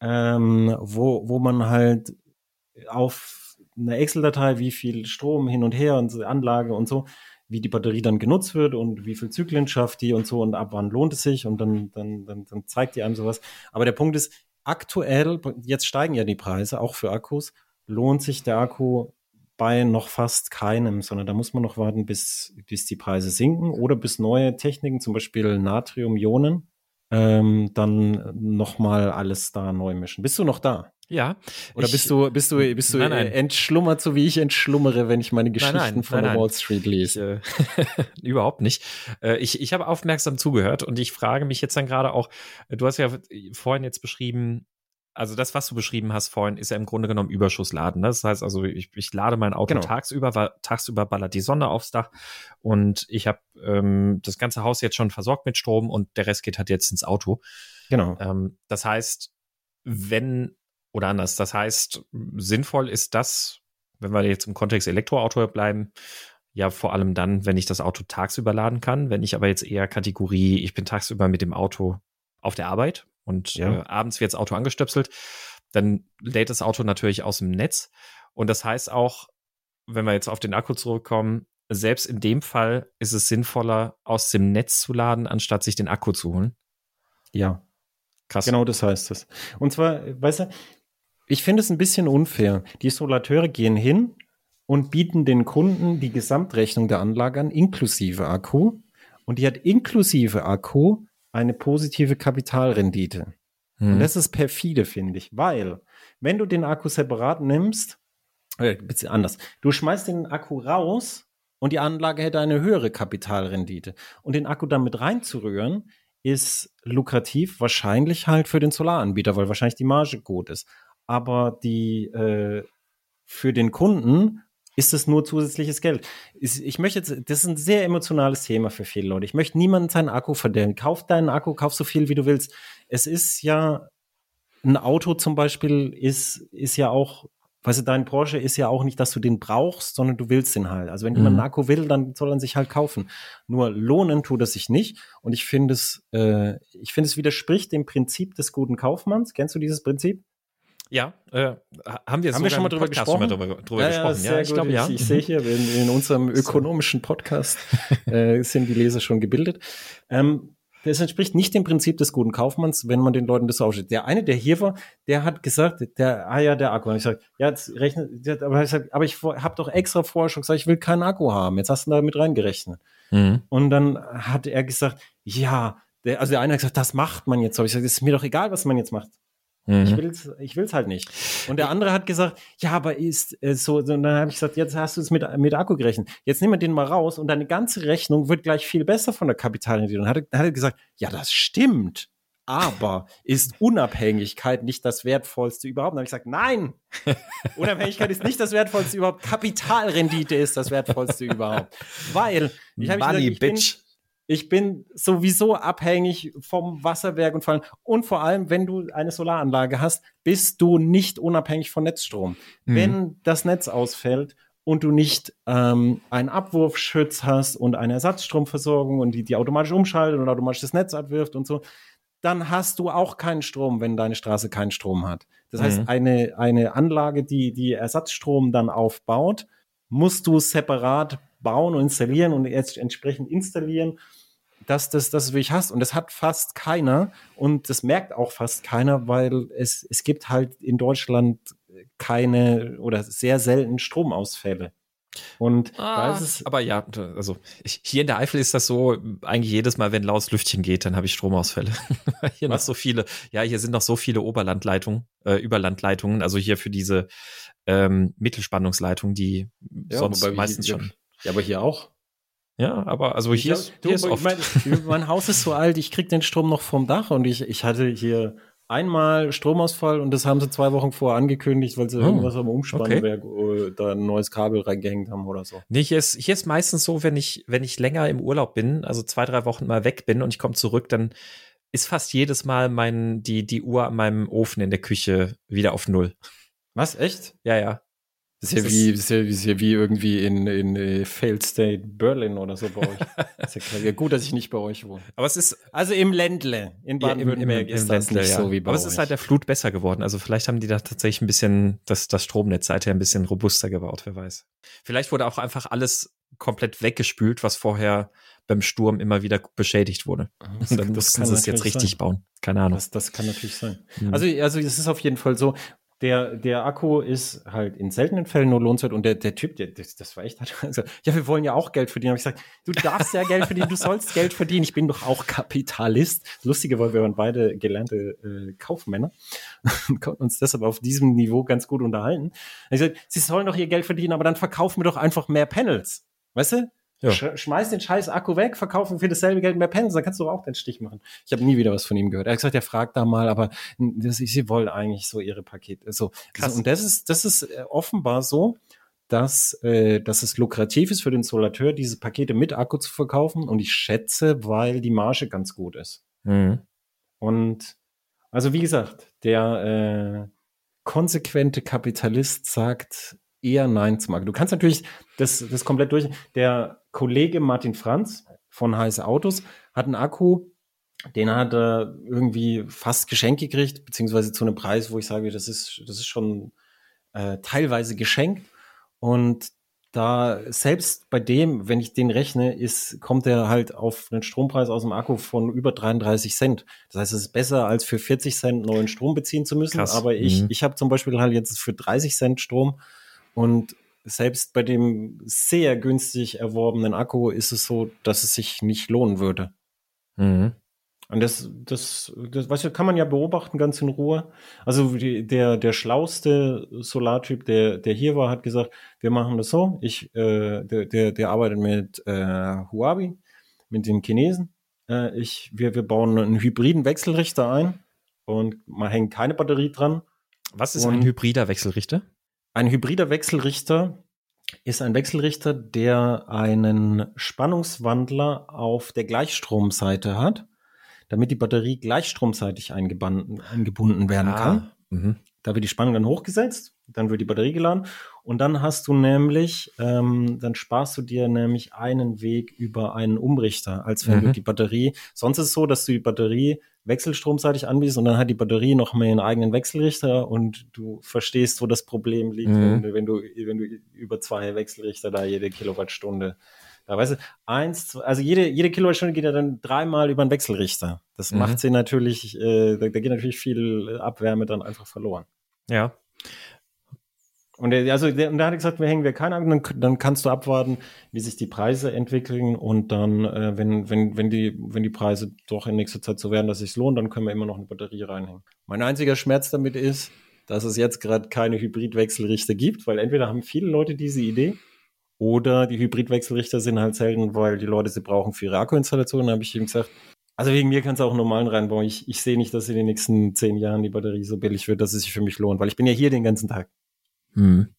ähm, wo, wo man halt auf eine Excel-Datei, wie viel Strom hin und her und Anlage und so, wie die Batterie dann genutzt wird und wie viel Zyklen schafft die und so und ab wann lohnt es sich und dann, dann, dann, dann zeigt die einem sowas. Aber der Punkt ist, aktuell, jetzt steigen ja die Preise, auch für Akkus, lohnt sich der Akku bei noch fast keinem, sondern da muss man noch warten, bis, bis die Preise sinken oder bis neue Techniken, zum Beispiel Natrium-Ionen, ähm, dann nochmal alles da neu mischen. Bist du noch da? Ja. Oder ich, bist du, bist du, bist du nein, nein. entschlummert, so wie ich entschlummere, wenn ich meine Geschichten nein, von der Wall Street lese? Äh, überhaupt nicht. Äh, ich, ich habe aufmerksam zugehört und ich frage mich jetzt dann gerade auch, äh, du hast ja vorhin jetzt beschrieben, also das, was du beschrieben hast vorhin, ist ja im Grunde genommen Überschussladen. Ne? Das heißt also, ich, ich lade mein Auto genau. tagsüber, weil tagsüber ballert die Sonne aufs Dach und ich habe ähm, das ganze Haus jetzt schon versorgt mit Strom und der Rest geht halt jetzt ins Auto. Genau. Ähm, das heißt, wenn oder anders. Das heißt, sinnvoll ist das, wenn wir jetzt im Kontext Elektroauto bleiben, ja vor allem dann, wenn ich das Auto tagsüber laden kann. Wenn ich aber jetzt eher Kategorie, ich bin tagsüber mit dem Auto auf der Arbeit und ja. äh, abends wird das Auto angestöpselt, dann lädt das Auto natürlich aus dem Netz. Und das heißt auch, wenn wir jetzt auf den Akku zurückkommen, selbst in dem Fall ist es sinnvoller, aus dem Netz zu laden, anstatt sich den Akku zu holen. Ja. Krass. Genau das heißt es. Und zwar, weißt du, ich finde es ein bisschen unfair. Die Solateure gehen hin und bieten den Kunden die Gesamtrechnung der Anlage an, inklusive Akku. Und die hat inklusive Akku eine positive Kapitalrendite. Hm. Und das ist perfide, finde ich, weil wenn du den Akku separat nimmst, äh, bisschen anders, du schmeißt den Akku raus und die Anlage hätte eine höhere Kapitalrendite. Und den Akku damit reinzurühren, ist lukrativ, wahrscheinlich halt für den Solaranbieter, weil wahrscheinlich die Marge gut ist aber die äh, für den Kunden ist es nur zusätzliches Geld. Ich möchte jetzt, das ist ein sehr emotionales Thema für viele Leute. Ich möchte niemanden seinen Akku verderben. Kauf deinen Akku, kauf so viel, wie du willst. Es ist ja, ein Auto zum Beispiel ist, ist ja auch, weißt du, dein Porsche ist ja auch nicht, dass du den brauchst, sondern du willst den halt. Also wenn mhm. jemand einen Akku will, dann soll er sich halt kaufen. Nur lohnen tut es sich nicht. Und ich finde es, äh, ich finde es widerspricht dem Prinzip des guten Kaufmanns. Kennst du dieses Prinzip? Ja, äh, haben wir, haben wir schon mal drüber Podcast gesprochen? Drüber, drüber ja, gesprochen. Ja, ich glaube, ja. Ich, ich sehe hier in, in unserem ökonomischen Podcast äh, sind die Leser schon gebildet. Ähm, das entspricht nicht dem Prinzip des guten Kaufmanns, wenn man den Leuten das aufstellt. Der eine, der hier war, der hat gesagt, der, ah ja, der Akku. Und ich sag, ja, jetzt rechnet, aber ich, sag, aber ich habe doch extra vorher schon gesagt, ich will keinen Akku haben. Jetzt hast du da mit reingerechnet. Mhm. Und dann hat er gesagt, ja, der, also der eine hat gesagt, das macht man jetzt. Aber ich sage, es ist mir doch egal, was man jetzt macht. Mhm. Ich will's, ich will's halt nicht. Und der andere hat gesagt, ja, aber ist äh, so, und dann habe ich gesagt, jetzt hast du es mit, mit Akku gerechnet. Jetzt nehmen wir den mal raus und deine ganze Rechnung wird gleich viel besser von der Kapitalrendite. Und dann hat, hat er gesagt, ja, das stimmt. aber ist Unabhängigkeit nicht das Wertvollste überhaupt? Und dann habe ich gesagt, nein, Unabhängigkeit ist nicht das Wertvollste überhaupt. Kapitalrendite ist das Wertvollste überhaupt. Weil, ich habe Money, gesagt, ich bin, bitch. Ich bin sowieso abhängig vom Wasserwerk und vor allem, und vor allem, wenn du eine Solaranlage hast, bist du nicht unabhängig von Netzstrom. Mhm. Wenn das Netz ausfällt und du nicht ähm, einen Abwurfschutz hast und eine Ersatzstromversorgung und die, die automatisch umschaltet und automatisch das Netz abwirft und so, dann hast du auch keinen Strom, wenn deine Straße keinen Strom hat. Das Mhm. heißt, eine, eine Anlage, die, die Ersatzstrom dann aufbaut, musst du separat bauen und installieren und jetzt entsprechend installieren, dass das, das du wirklich hast. Und das hat fast keiner und das merkt auch fast keiner, weil es, es gibt halt in Deutschland keine oder sehr selten Stromausfälle. Und da ist es, aber ja, also ich, hier in der Eifel ist das so, eigentlich jedes Mal, wenn Laus Lüftchen geht, dann habe ich Stromausfälle. hier noch Was? so viele, ja, hier sind noch so viele Oberlandleitungen, äh, Überlandleitungen, also hier für diese ähm, Mittelspannungsleitungen, die sonst wobei wir meistens hier- schon. Ja, aber hier auch. Ja, aber also hier, ist, hier ist oft. Mein, mein Haus ist so alt, ich krieg den Strom noch vom Dach und ich, ich hatte hier einmal Stromausfall und das haben sie zwei Wochen vorher angekündigt, weil sie Oh, irgendwas am Umspannwerk äh, da ein neues Kabel reingehängt haben oder so. Nee, hier ist, hier ist meistens so, wenn ich, wenn ich länger im Urlaub bin, also zwei, drei Wochen mal weg bin und ich komme zurück, dann ist fast jedes Mal mein, die, die Uhr an meinem Ofen in der Küche wieder auf Null. Was, echt? Ja, ja. Das ist ja wie, das ist ja, das ist ja wie irgendwie in, in äh, Failed State Berlin oder so bei euch. Das ist ja, ja gut, dass ich nicht bei euch wohne. Aber es ist Also im Ländle, in ja, Baden-Württemberg im ist das Ländle, nicht ja. so wie bei Aber euch. es ist seit der Flut besser geworden. Also vielleicht haben die da tatsächlich ein bisschen das, das Stromnetz seither ein bisschen robuster gebaut, wer weiß. Vielleicht wurde auch einfach alles komplett weggespült, was vorher beim Sturm immer wieder beschädigt wurde. Das- Und dann mussten sie es jetzt richtig sein. bauen. Keine Ahnung. Das, das kann natürlich sein. Hm. Also, also es ist auf jeden Fall so, der, der Akku ist halt in seltenen Fällen nur lohnenswert und der, der Typ, der, das, das war echt, also, ja, wir wollen ja auch Geld verdienen. Hab ich gesagt, du darfst ja Geld verdienen, du sollst Geld verdienen. Ich bin doch auch Kapitalist. Lustige war, wir waren beide gelernte äh, Kaufmänner und konnten uns deshalb auf diesem Niveau ganz gut unterhalten. Ich gesagt, sie sollen doch ihr Geld verdienen, aber dann verkaufen wir doch einfach mehr Panels. Weißt du? Ja. Sch schmeiß den scheiß Akku weg, verkaufen für dasselbe Geld mehr Panels, dann kannst du auch den Stich machen. Ich habe nie wieder was von ihm gehört. Er hat gesagt, er fragt da mal, aber das, sie wollen eigentlich so ihre Pakete. So. Krass. Und das ist, das ist äh, offenbar so, dass, äh, dass es lukrativ ist für den Solateur, diese Pakete mit Akku zu verkaufen. Und ich schätze, weil die Marge ganz gut ist. Mhm. Und also wie gesagt, der äh, konsequente Kapitalist sagt eher Nein zum Akku. Du kannst natürlich das, das komplett durch. Der Kollege Martin Franz von HS Autos hat einen Akku, den hat er irgendwie fast geschenkt gekriegt, beziehungsweise zu einem Preis, wo ich sage, das ist, das ist schon äh, teilweise geschenkt. Und da selbst bei dem, wenn ich den rechne, ist, kommt er halt auf einen Strompreis aus dem Akku von über 33 Cent. Das heißt, es ist besser, als für 40 Cent neuen Strom beziehen zu müssen. Krass. Aber ich, Mhm. ich habe zum Beispiel halt jetzt für 30 Cent Strom und selbst bei dem sehr günstig erworbenen Akku ist es so, dass es sich nicht lohnen würde. Mhm. Und das, das, das weißt du, kann man ja beobachten ganz in Ruhe. Also die, der, der schlauste Solartyp, der, der hier war, hat gesagt, wir machen das so. Ich, äh, der, der, der arbeitet mit äh, Huawei, mit den Chinesen. Äh, ich, wir, wir bauen einen hybriden Wechselrichter ein und man hängt keine Batterie dran. Was ist Und- ein hybrider Wechselrichter? Ein hybrider Wechselrichter ist ein Wechselrichter, der einen Spannungswandler auf der Gleichstromseite hat, damit die Batterie gleichstromseitig eingebunden, eingebunden werden kann. Mhm. Da wird die Spannung dann hochgesetzt, dann wird die Batterie geladen und dann hast du nämlich, ähm, dann sparst du dir nämlich einen Weg über einen Umrichter, als wenn Mhm. du die Batterie, sonst ist es so, dass du die Batterie wechselstromseitig anbietest und dann hat die Batterie noch mehr einen eigenen Wechselrichter und du verstehst, wo das Problem liegt, Mhm. wenn, du- wenn du, wenn du über zwei Wechselrichter da jede Kilowattstunde da weißt du, eins, zwei, also jede, jede Kilowattstunde geht ja dann dreimal über einen Wechselrichter. Das Mhm. macht sie natürlich, äh, da, da geht natürlich viel Abwärme dann einfach verloren. Ja. Und er, also der, und da hat er gesagt, wir hängen wir keinen an, dann, dann kannst du abwarten, wie sich die Preise entwickeln und dann, äh, wenn, wenn, wenn die, wenn die Preise doch in nächster Zeit so werden, dass es sich lohnt, dann können wir immer noch eine Batterie reinhängen. Mein einziger Schmerz damit ist, dass es jetzt gerade keine Hybridwechselrichter gibt, weil entweder haben viele Leute diese Idee oder die Hybridwechselrichter sind halt selten, weil die Leute sie brauchen für ihre Akkuinstallation. Da habe ich ihm gesagt, Also wegen mir kannst du auch einen normalen reinbauen. Ich, ich sehe nicht, dass in den nächsten zehn Jahren die Batterie so billig wird, dass es sich für mich lohnt, weil ich bin ja hier den ganzen Tag. Hm.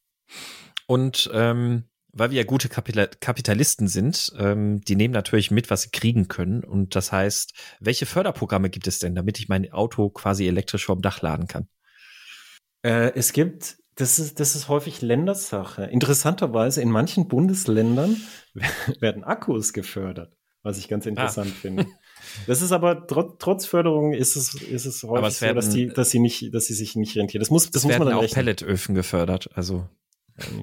Und ähm, weil wir ja gute Kapitalisten sind, ähm, die nehmen natürlich mit, was sie kriegen können. Und das heißt, welche Förderprogramme gibt es denn, damit ich mein Auto quasi elektrisch vom Dach laden kann? Äh, es gibt, das ist, das ist häufig Ländersache. Interessanterweise in manchen Bundesländern werden Akkus gefördert, was ich ganz interessant ah. finde. Das ist aber trotz, trotz Förderung ist es, ist es häufig es werden, so, dass die, dass sie nicht, dass sie sich nicht rentieren. Das muss, das muss man dann auch rechnen. Pelletöfen gefördert, also.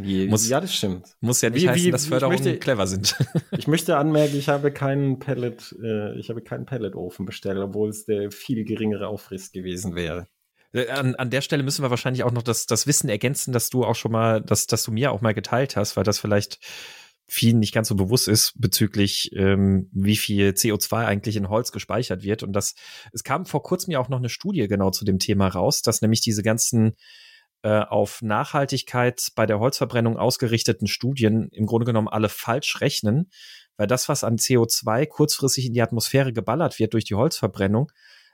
Muss, ja, das stimmt. Muss ja nicht wie, heißen, wie, dass Förderungen möchte, clever sind. ich möchte anmerken, ich habe keinen Pellet, äh, ich habe keinen Pelletofen bestellt, obwohl es der viel geringere Aufriss gewesen wäre. Äh, an, an der Stelle müssen wir wahrscheinlich auch noch das, das Wissen ergänzen, dass du auch schon mal, dass, dass du mir auch mal geteilt hast, weil das vielleicht vielen nicht ganz so bewusst ist bezüglich, ähm, wie viel CO2 eigentlich in Holz gespeichert wird. Und das, es kam vor kurzem ja auch noch eine Studie genau zu dem Thema raus, dass nämlich diese ganzen äh, auf Nachhaltigkeit bei der Holzverbrennung ausgerichteten Studien im Grunde genommen alle falsch rechnen, weil das, was an CO2 kurzfristig in die Atmosphäre geballert wird durch die Holzverbrennung,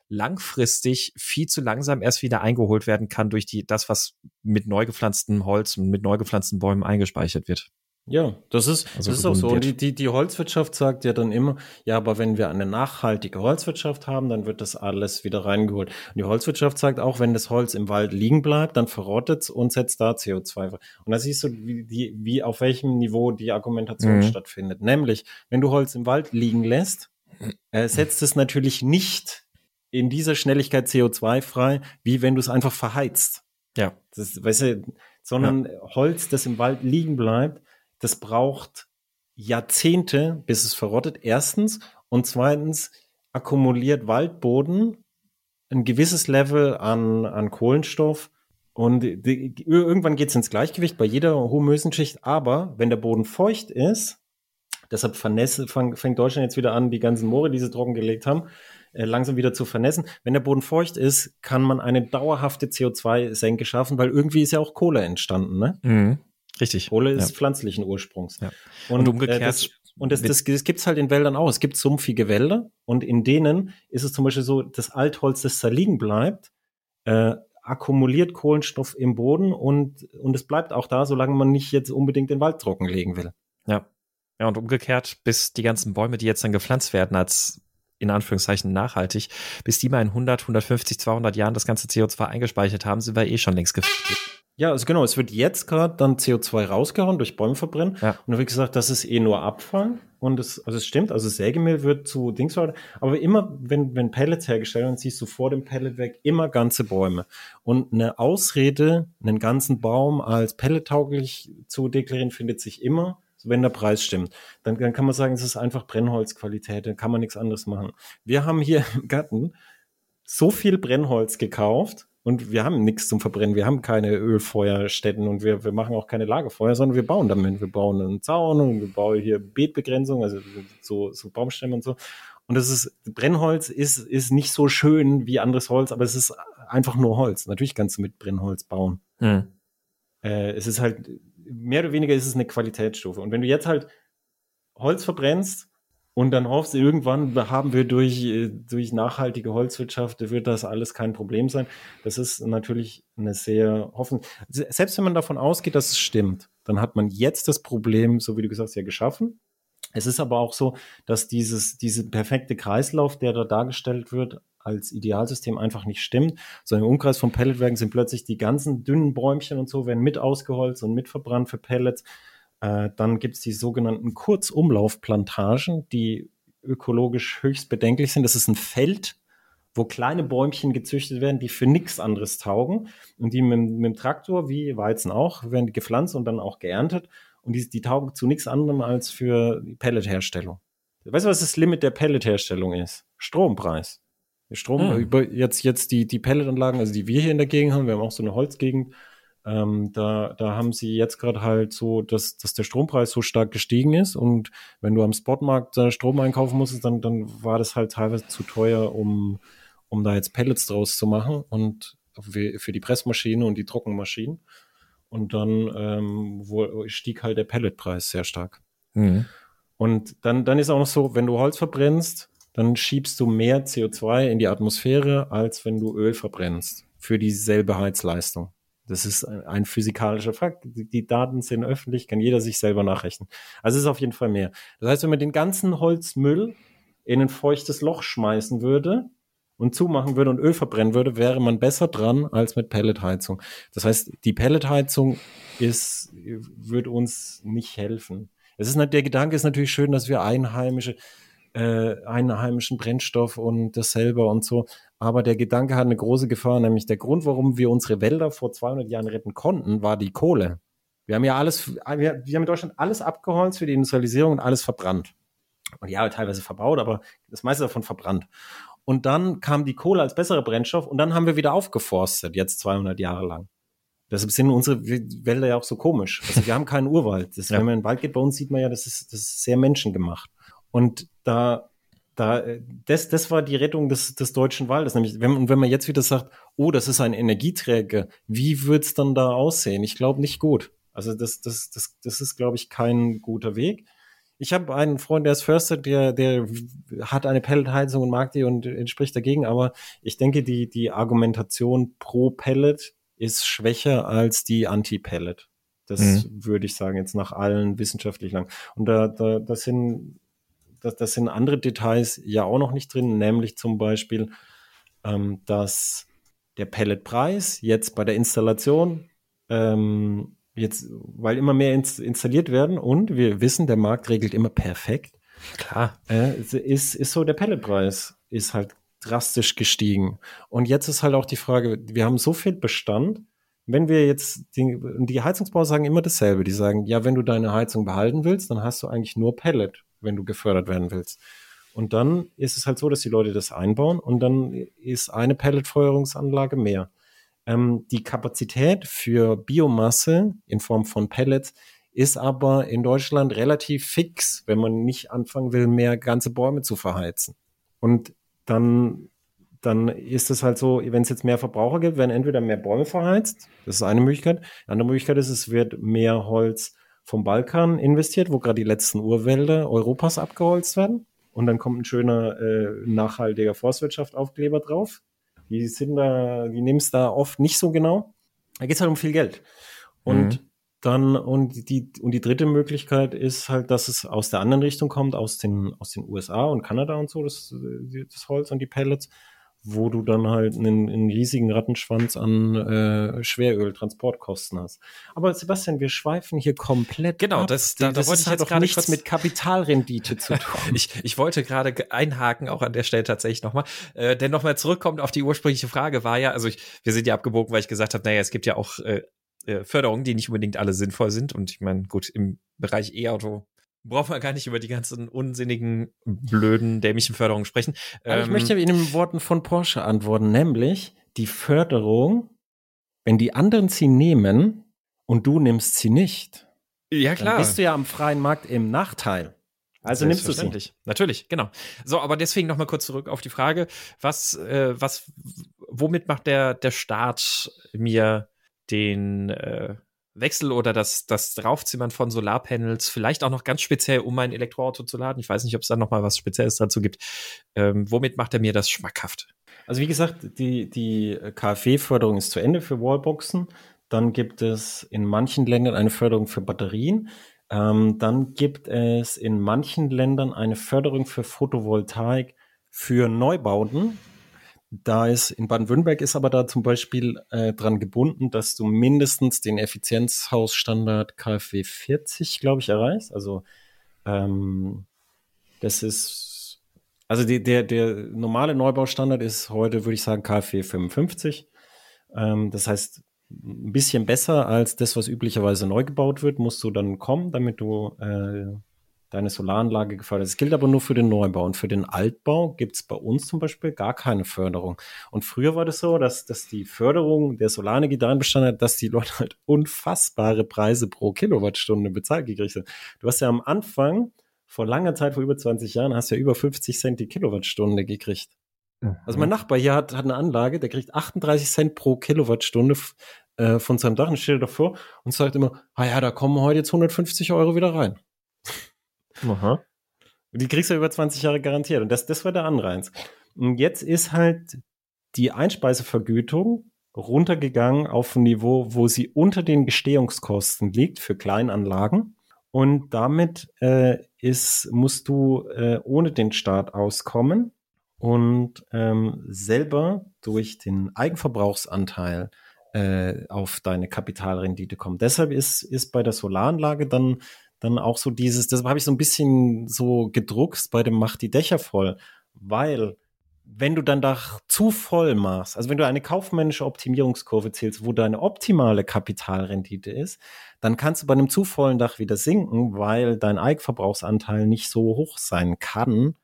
langfristig viel zu langsam erst wieder eingeholt werden kann durch die, das, was mit neu gepflanztem Holz und mit neu gepflanzten Bäumen eingespeichert wird. Ja, das ist, also das ist auch so. Und die, die, die Holzwirtschaft sagt ja dann immer, ja, aber wenn wir eine nachhaltige Holzwirtschaft haben, dann wird das alles wieder reingeholt. Und die Holzwirtschaft sagt auch, wenn das Holz im Wald liegen bleibt, dann verrottet es und setzt da CO2 frei. Und da siehst du, wie, die, wie auf welchem Niveau die Argumentation mhm. stattfindet. Nämlich, wenn du Holz im Wald liegen lässt, äh, setzt es natürlich nicht in dieser Schnelligkeit CO2 frei, wie wenn du es einfach verheizt. Ja. Das, weißt du, sondern ja. Holz, das im Wald liegen bleibt, das braucht Jahrzehnte, bis es verrottet. Erstens. Und zweitens akkumuliert Waldboden ein gewisses Level an, an Kohlenstoff. Und die, irgendwann geht es ins Gleichgewicht bei jeder Humösenschicht. Aber wenn der Boden feucht ist, deshalb vernässe, fang, fängt Deutschland jetzt wieder an, die ganzen Moore, die sie trockengelegt haben, äh, langsam wieder zu vernässen. Wenn der Boden feucht ist, kann man eine dauerhafte CO2-Senke schaffen, weil irgendwie ist ja auch Kohle entstanden. Ne? Mhm. Richtig. Kohle ist ja. pflanzlichen Ursprungs. Ja. Und, und, umgekehrt. Äh, das, und das, das, das gibt's halt in Wäldern auch. Es gibt sumpfige Wälder und in denen ist es zum Beispiel so, das Altholz, das da liegen bleibt, äh, akkumuliert Kohlenstoff im Boden und, und es bleibt auch da, solange man nicht jetzt unbedingt den Wald trockenlegen will. Ja. Ja, und umgekehrt, bis die ganzen Bäume, die jetzt dann gepflanzt werden als in Anführungszeichen nachhaltig, bis die mal in 100, 150, 200 Jahren das ganze CO2 eingespeichert haben, sind wir eh schon längst gefällt. Ja, also genau, es wird jetzt gerade dann CO2 rausgehauen durch Bäume verbrennen. Ja. Und wird gesagt, das ist eh nur Abfall. Und es, also es stimmt, also Sägemehl wird zu Dings, aber immer, wenn, wenn Pellets hergestellt werden, siehst du vor dem Pellet weg immer ganze Bäume. Und eine Ausrede, einen ganzen Baum als pellettauglich zu deklarieren, findet sich immer, wenn der Preis stimmt. Dann, dann kann man sagen, es ist einfach Brennholzqualität, dann kann man nichts anderes machen. Wir haben hier im Garten so viel Brennholz gekauft, und wir haben nichts zum Verbrennen. Wir haben keine Ölfeuerstätten und wir, wir machen auch keine Lagerfeuer, sondern wir bauen damit. Wir bauen einen Zaun und wir bauen hier Beetbegrenzung, also so, so Baumstämme und so. Und das ist, Brennholz ist, ist nicht so schön wie anderes Holz, aber es ist einfach nur Holz. Natürlich kannst du mit Brennholz bauen. Hm. Äh, es ist halt, mehr oder weniger ist es eine Qualitätsstufe. Und wenn du jetzt halt Holz verbrennst, und dann hoffst du, irgendwann haben wir durch, äh, durch nachhaltige Holzwirtschaft, wird das alles kein Problem sein. Das ist natürlich eine sehr hoffen. Selbst wenn man davon ausgeht, dass es stimmt, dann hat man jetzt das Problem, so wie du gesagt hast, ja geschaffen. Es ist aber auch so, dass dieses, diese perfekte Kreislauf, der da dargestellt wird, als Idealsystem einfach nicht stimmt. So im Umkreis von Pelletwerken sind plötzlich die ganzen dünnen Bäumchen und so werden mit ausgeholzt und mit verbrannt für Pellets. Äh, dann gibt es die sogenannten Kurzumlaufplantagen, die ökologisch höchst bedenklich sind. Das ist ein Feld, wo kleine Bäumchen gezüchtet werden, die für nichts anderes taugen. Und die mit, mit, dem Traktor, wie Weizen auch, werden gepflanzt und dann auch geerntet. Und die, die taugen zu nichts anderem als für Pelletherstellung. Weißt du, was das Limit der Pelletherstellung ist? Strompreis. Strom, mhm. jetzt, jetzt die, die Pelletanlagen, also die wir hier in der Gegend haben, wir haben auch so eine Holzgegend, ähm, da, da haben sie jetzt gerade halt so, dass, dass der Strompreis so stark gestiegen ist und wenn du am Spotmarkt äh, Strom einkaufen musstest, dann, dann war das halt teilweise zu teuer, um, um da jetzt Pellets draus zu machen und für die Pressmaschine und die Trockenmaschinen. Und dann ähm, wo, stieg halt der Pelletpreis sehr stark. Mhm. Und dann, dann ist auch noch so, wenn du Holz verbrennst, dann schiebst du mehr CO2 in die Atmosphäre, als wenn du Öl verbrennst für dieselbe Heizleistung. Das ist ein physikalischer Fakt. Die Daten sind öffentlich, kann jeder sich selber nachrechnen. Also es ist auf jeden Fall mehr. Das heißt, wenn man den ganzen Holzmüll in ein feuchtes Loch schmeißen würde und zumachen würde und Öl verbrennen würde, wäre man besser dran als mit Pelletheizung. Das heißt, die Pelletheizung ist, wird uns nicht helfen. Es ist der Gedanke ist natürlich schön, dass wir einheimische, äh, einheimischen Brennstoff und das selber und so. Aber der Gedanke hat eine große Gefahr, nämlich der Grund, warum wir unsere Wälder vor 200 Jahren retten konnten, war die Kohle. Wir haben ja alles, wir, haben in Deutschland alles abgeholzt für die Industrialisierung und alles verbrannt. Und ja, teilweise verbaut, aber das meiste davon verbrannt. Und dann kam die Kohle als besserer Brennstoff und dann haben wir wieder aufgeforstet, jetzt 200 Jahre lang. Deshalb sind unsere Wälder ja auch so komisch. Also wir haben keinen Urwald. Das, ja. Wenn man in den Wald geht, bei uns sieht man ja, das ist, das ist sehr menschengemacht. Und da, da, das, das war die Rettung des, des deutschen Waldes. Nämlich, wenn, und wenn man jetzt wieder sagt, oh, das ist ein Energieträger, wie wird's dann da aussehen? Ich glaube nicht gut. Also das, das, das, das ist, glaube ich, kein guter Weg. Ich habe einen Freund, der ist Förster, der, der hat eine Pelletheizung und mag die und entspricht dagegen, aber ich denke, die, die Argumentation pro Pellet ist schwächer als die Anti-Pellet. Das mhm. würde ich sagen, jetzt nach allen wissenschaftlich lang. Und da, da, das sind, das, das sind andere Details ja auch noch nicht drin, nämlich zum Beispiel, ähm, dass der Pelletpreis jetzt bei der Installation ähm, jetzt, weil immer mehr ins, installiert werden und wir wissen, der Markt regelt immer perfekt. Klar. Äh, ist, ist so, der Pelletpreis ist halt drastisch gestiegen. Und jetzt ist halt auch die Frage, wir haben so viel Bestand, wenn wir jetzt, die, die Heizungsbauer sagen immer dasselbe, die sagen, ja, wenn du deine Heizung behalten willst, dann hast du eigentlich nur Pellet, wenn du gefördert werden willst. Und dann ist es halt so, dass die Leute das einbauen und dann ist eine Pelletfeuerungsanlage mehr. Ähm, die Kapazität für Biomasse in Form von Pellets ist aber in Deutschland relativ fix, wenn man nicht anfangen will, mehr ganze Bäume zu verheizen. Und dann, dann ist es halt so, wenn es jetzt mehr Verbraucher gibt, werden entweder mehr Bäume verheizt, das ist eine Möglichkeit. Eine andere Möglichkeit ist, es wird mehr Holz vom Balkan investiert, wo gerade die letzten Urwälder Europas abgeholzt werden. Und dann kommt ein schöner, äh, nachhaltiger Forstwirtschaft-Aufkleber drauf. Die sind da, die nehmen es da oft nicht so genau. Da geht es halt um viel Geld. Und mhm. dann, und die, und die dritte Möglichkeit ist halt, dass es aus der anderen Richtung kommt, aus den, aus den USA und Kanada und so, das, das Holz und die Pellets wo du dann halt einen, einen riesigen Rattenschwanz an äh, Schweröltransportkosten hast. Aber Sebastian, wir schweifen hier komplett. Genau, ab. das, da, das da wollte ich halt jetzt gerade nichts kurz, mit Kapitalrendite zu tun. ich, ich wollte gerade einhaken, auch an der Stelle tatsächlich nochmal. Äh, denn nochmal zurückkommt auf die ursprüngliche Frage war ja, also ich, wir sind ja abgebogen, weil ich gesagt habe, naja, es gibt ja auch äh, äh Förderungen, die nicht unbedingt alle sinnvoll sind. Und ich meine, gut, im Bereich E-Auto brauchen wir gar nicht über die ganzen unsinnigen, blöden, dämlichen Förderungen sprechen. Aber ähm, ich möchte in den Worten von Porsche antworten, nämlich die Förderung, wenn die anderen sie nehmen und du nimmst sie nicht, ja klar, dann bist du ja am freien Markt im Nachteil. Also nimmst du sie. Natürlich, genau. So, aber deswegen noch mal kurz zurück auf die Frage, was, äh, was, womit macht der der Staat mir den äh, Wechsel oder das, das Draufzimmern von Solarpanels, vielleicht auch noch ganz speziell, um mein Elektroauto zu laden. Ich weiß nicht, ob es da noch mal was Spezielles dazu gibt. Ähm, womit macht er mir das schmackhaft? Also wie gesagt, die, die KfW-Förderung ist zu Ende für Wallboxen. Dann gibt es in manchen Ländern eine Förderung für Batterien. Ähm, dann gibt es in manchen Ländern eine Förderung für Photovoltaik für Neubauten. Da ist in Baden-Württemberg ist aber da zum Beispiel äh, dran gebunden, dass du mindestens den Effizienzhausstandard KfW 40, glaube ich, erreichst. Also ähm, das ist also die, der der normale Neubaustandard ist heute würde ich sagen KfW 55. Ähm, das heißt ein bisschen besser als das, was üblicherweise neu gebaut wird, musst du dann kommen, damit du äh, deine Solaranlage gefördert. Das gilt aber nur für den Neubau. Und für den Altbau gibt es bei uns zum Beispiel gar keine Förderung. Und früher war das so, dass, dass die Förderung der Solarenergie darin bestand hat, dass die Leute halt unfassbare Preise pro Kilowattstunde bezahlt gekriegt haben. Du hast ja am Anfang, vor langer Zeit, vor über 20 Jahren, hast ja über 50 Cent die Kilowattstunde gekriegt. Mhm. Also mein Nachbar hier hat, hat eine Anlage, der kriegt 38 Cent pro Kilowattstunde äh, von seinem Dach und steht davor und sagt immer, ah ja, da kommen heute jetzt 150 Euro wieder rein. Aha. Die kriegst du über 20 Jahre garantiert. Und das, das war der Anreiz. Und jetzt ist halt die Einspeisevergütung runtergegangen auf ein Niveau, wo sie unter den Gestehungskosten liegt für Kleinanlagen. Und damit äh, ist, musst du äh, ohne den Staat auskommen und ähm, selber durch den Eigenverbrauchsanteil äh, auf deine Kapitalrendite kommen. Deshalb ist, ist bei der Solaranlage dann, dann auch so dieses, das habe ich so ein bisschen so gedruckt bei dem Macht die Dächer voll, weil wenn du dann Dach zu voll machst, also wenn du eine kaufmännische Optimierungskurve zählst, wo deine optimale Kapitalrendite ist, dann kannst du bei einem zu vollen Dach wieder sinken, weil dein Eigenverbrauchsanteil nicht so hoch sein kann,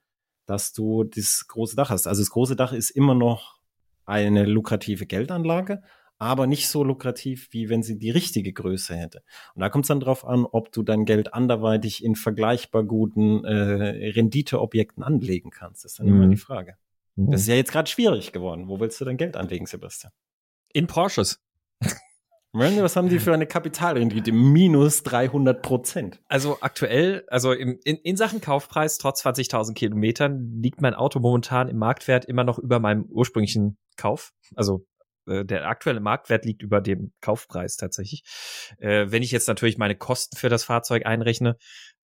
dass du das große Dach hast. Also das große Dach ist immer noch eine lukrative Geldanlage, aber nicht so lukrativ, wie wenn sie die richtige Größe hätte. Und da kommt es dann drauf an, ob du dein Geld anderweitig in vergleichbar guten äh, Renditeobjekten anlegen kannst. Das ist dann mhm. immer die Frage. Mhm. Das ist ja jetzt gerade schwierig geworden. Wo willst du dein Geld anlegen, Sebastian? In Porsches. Was haben die für eine Kapitalrendite? Minus 300 Prozent. Also aktuell, also im, in, in Sachen Kaufpreis, trotz 20.000 Kilometern, liegt mein Auto momentan im Marktwert immer noch über meinem ursprünglichen Kauf. Also äh, der aktuelle Marktwert liegt über dem Kaufpreis tatsächlich. Äh, wenn ich jetzt natürlich meine Kosten für das Fahrzeug einrechne,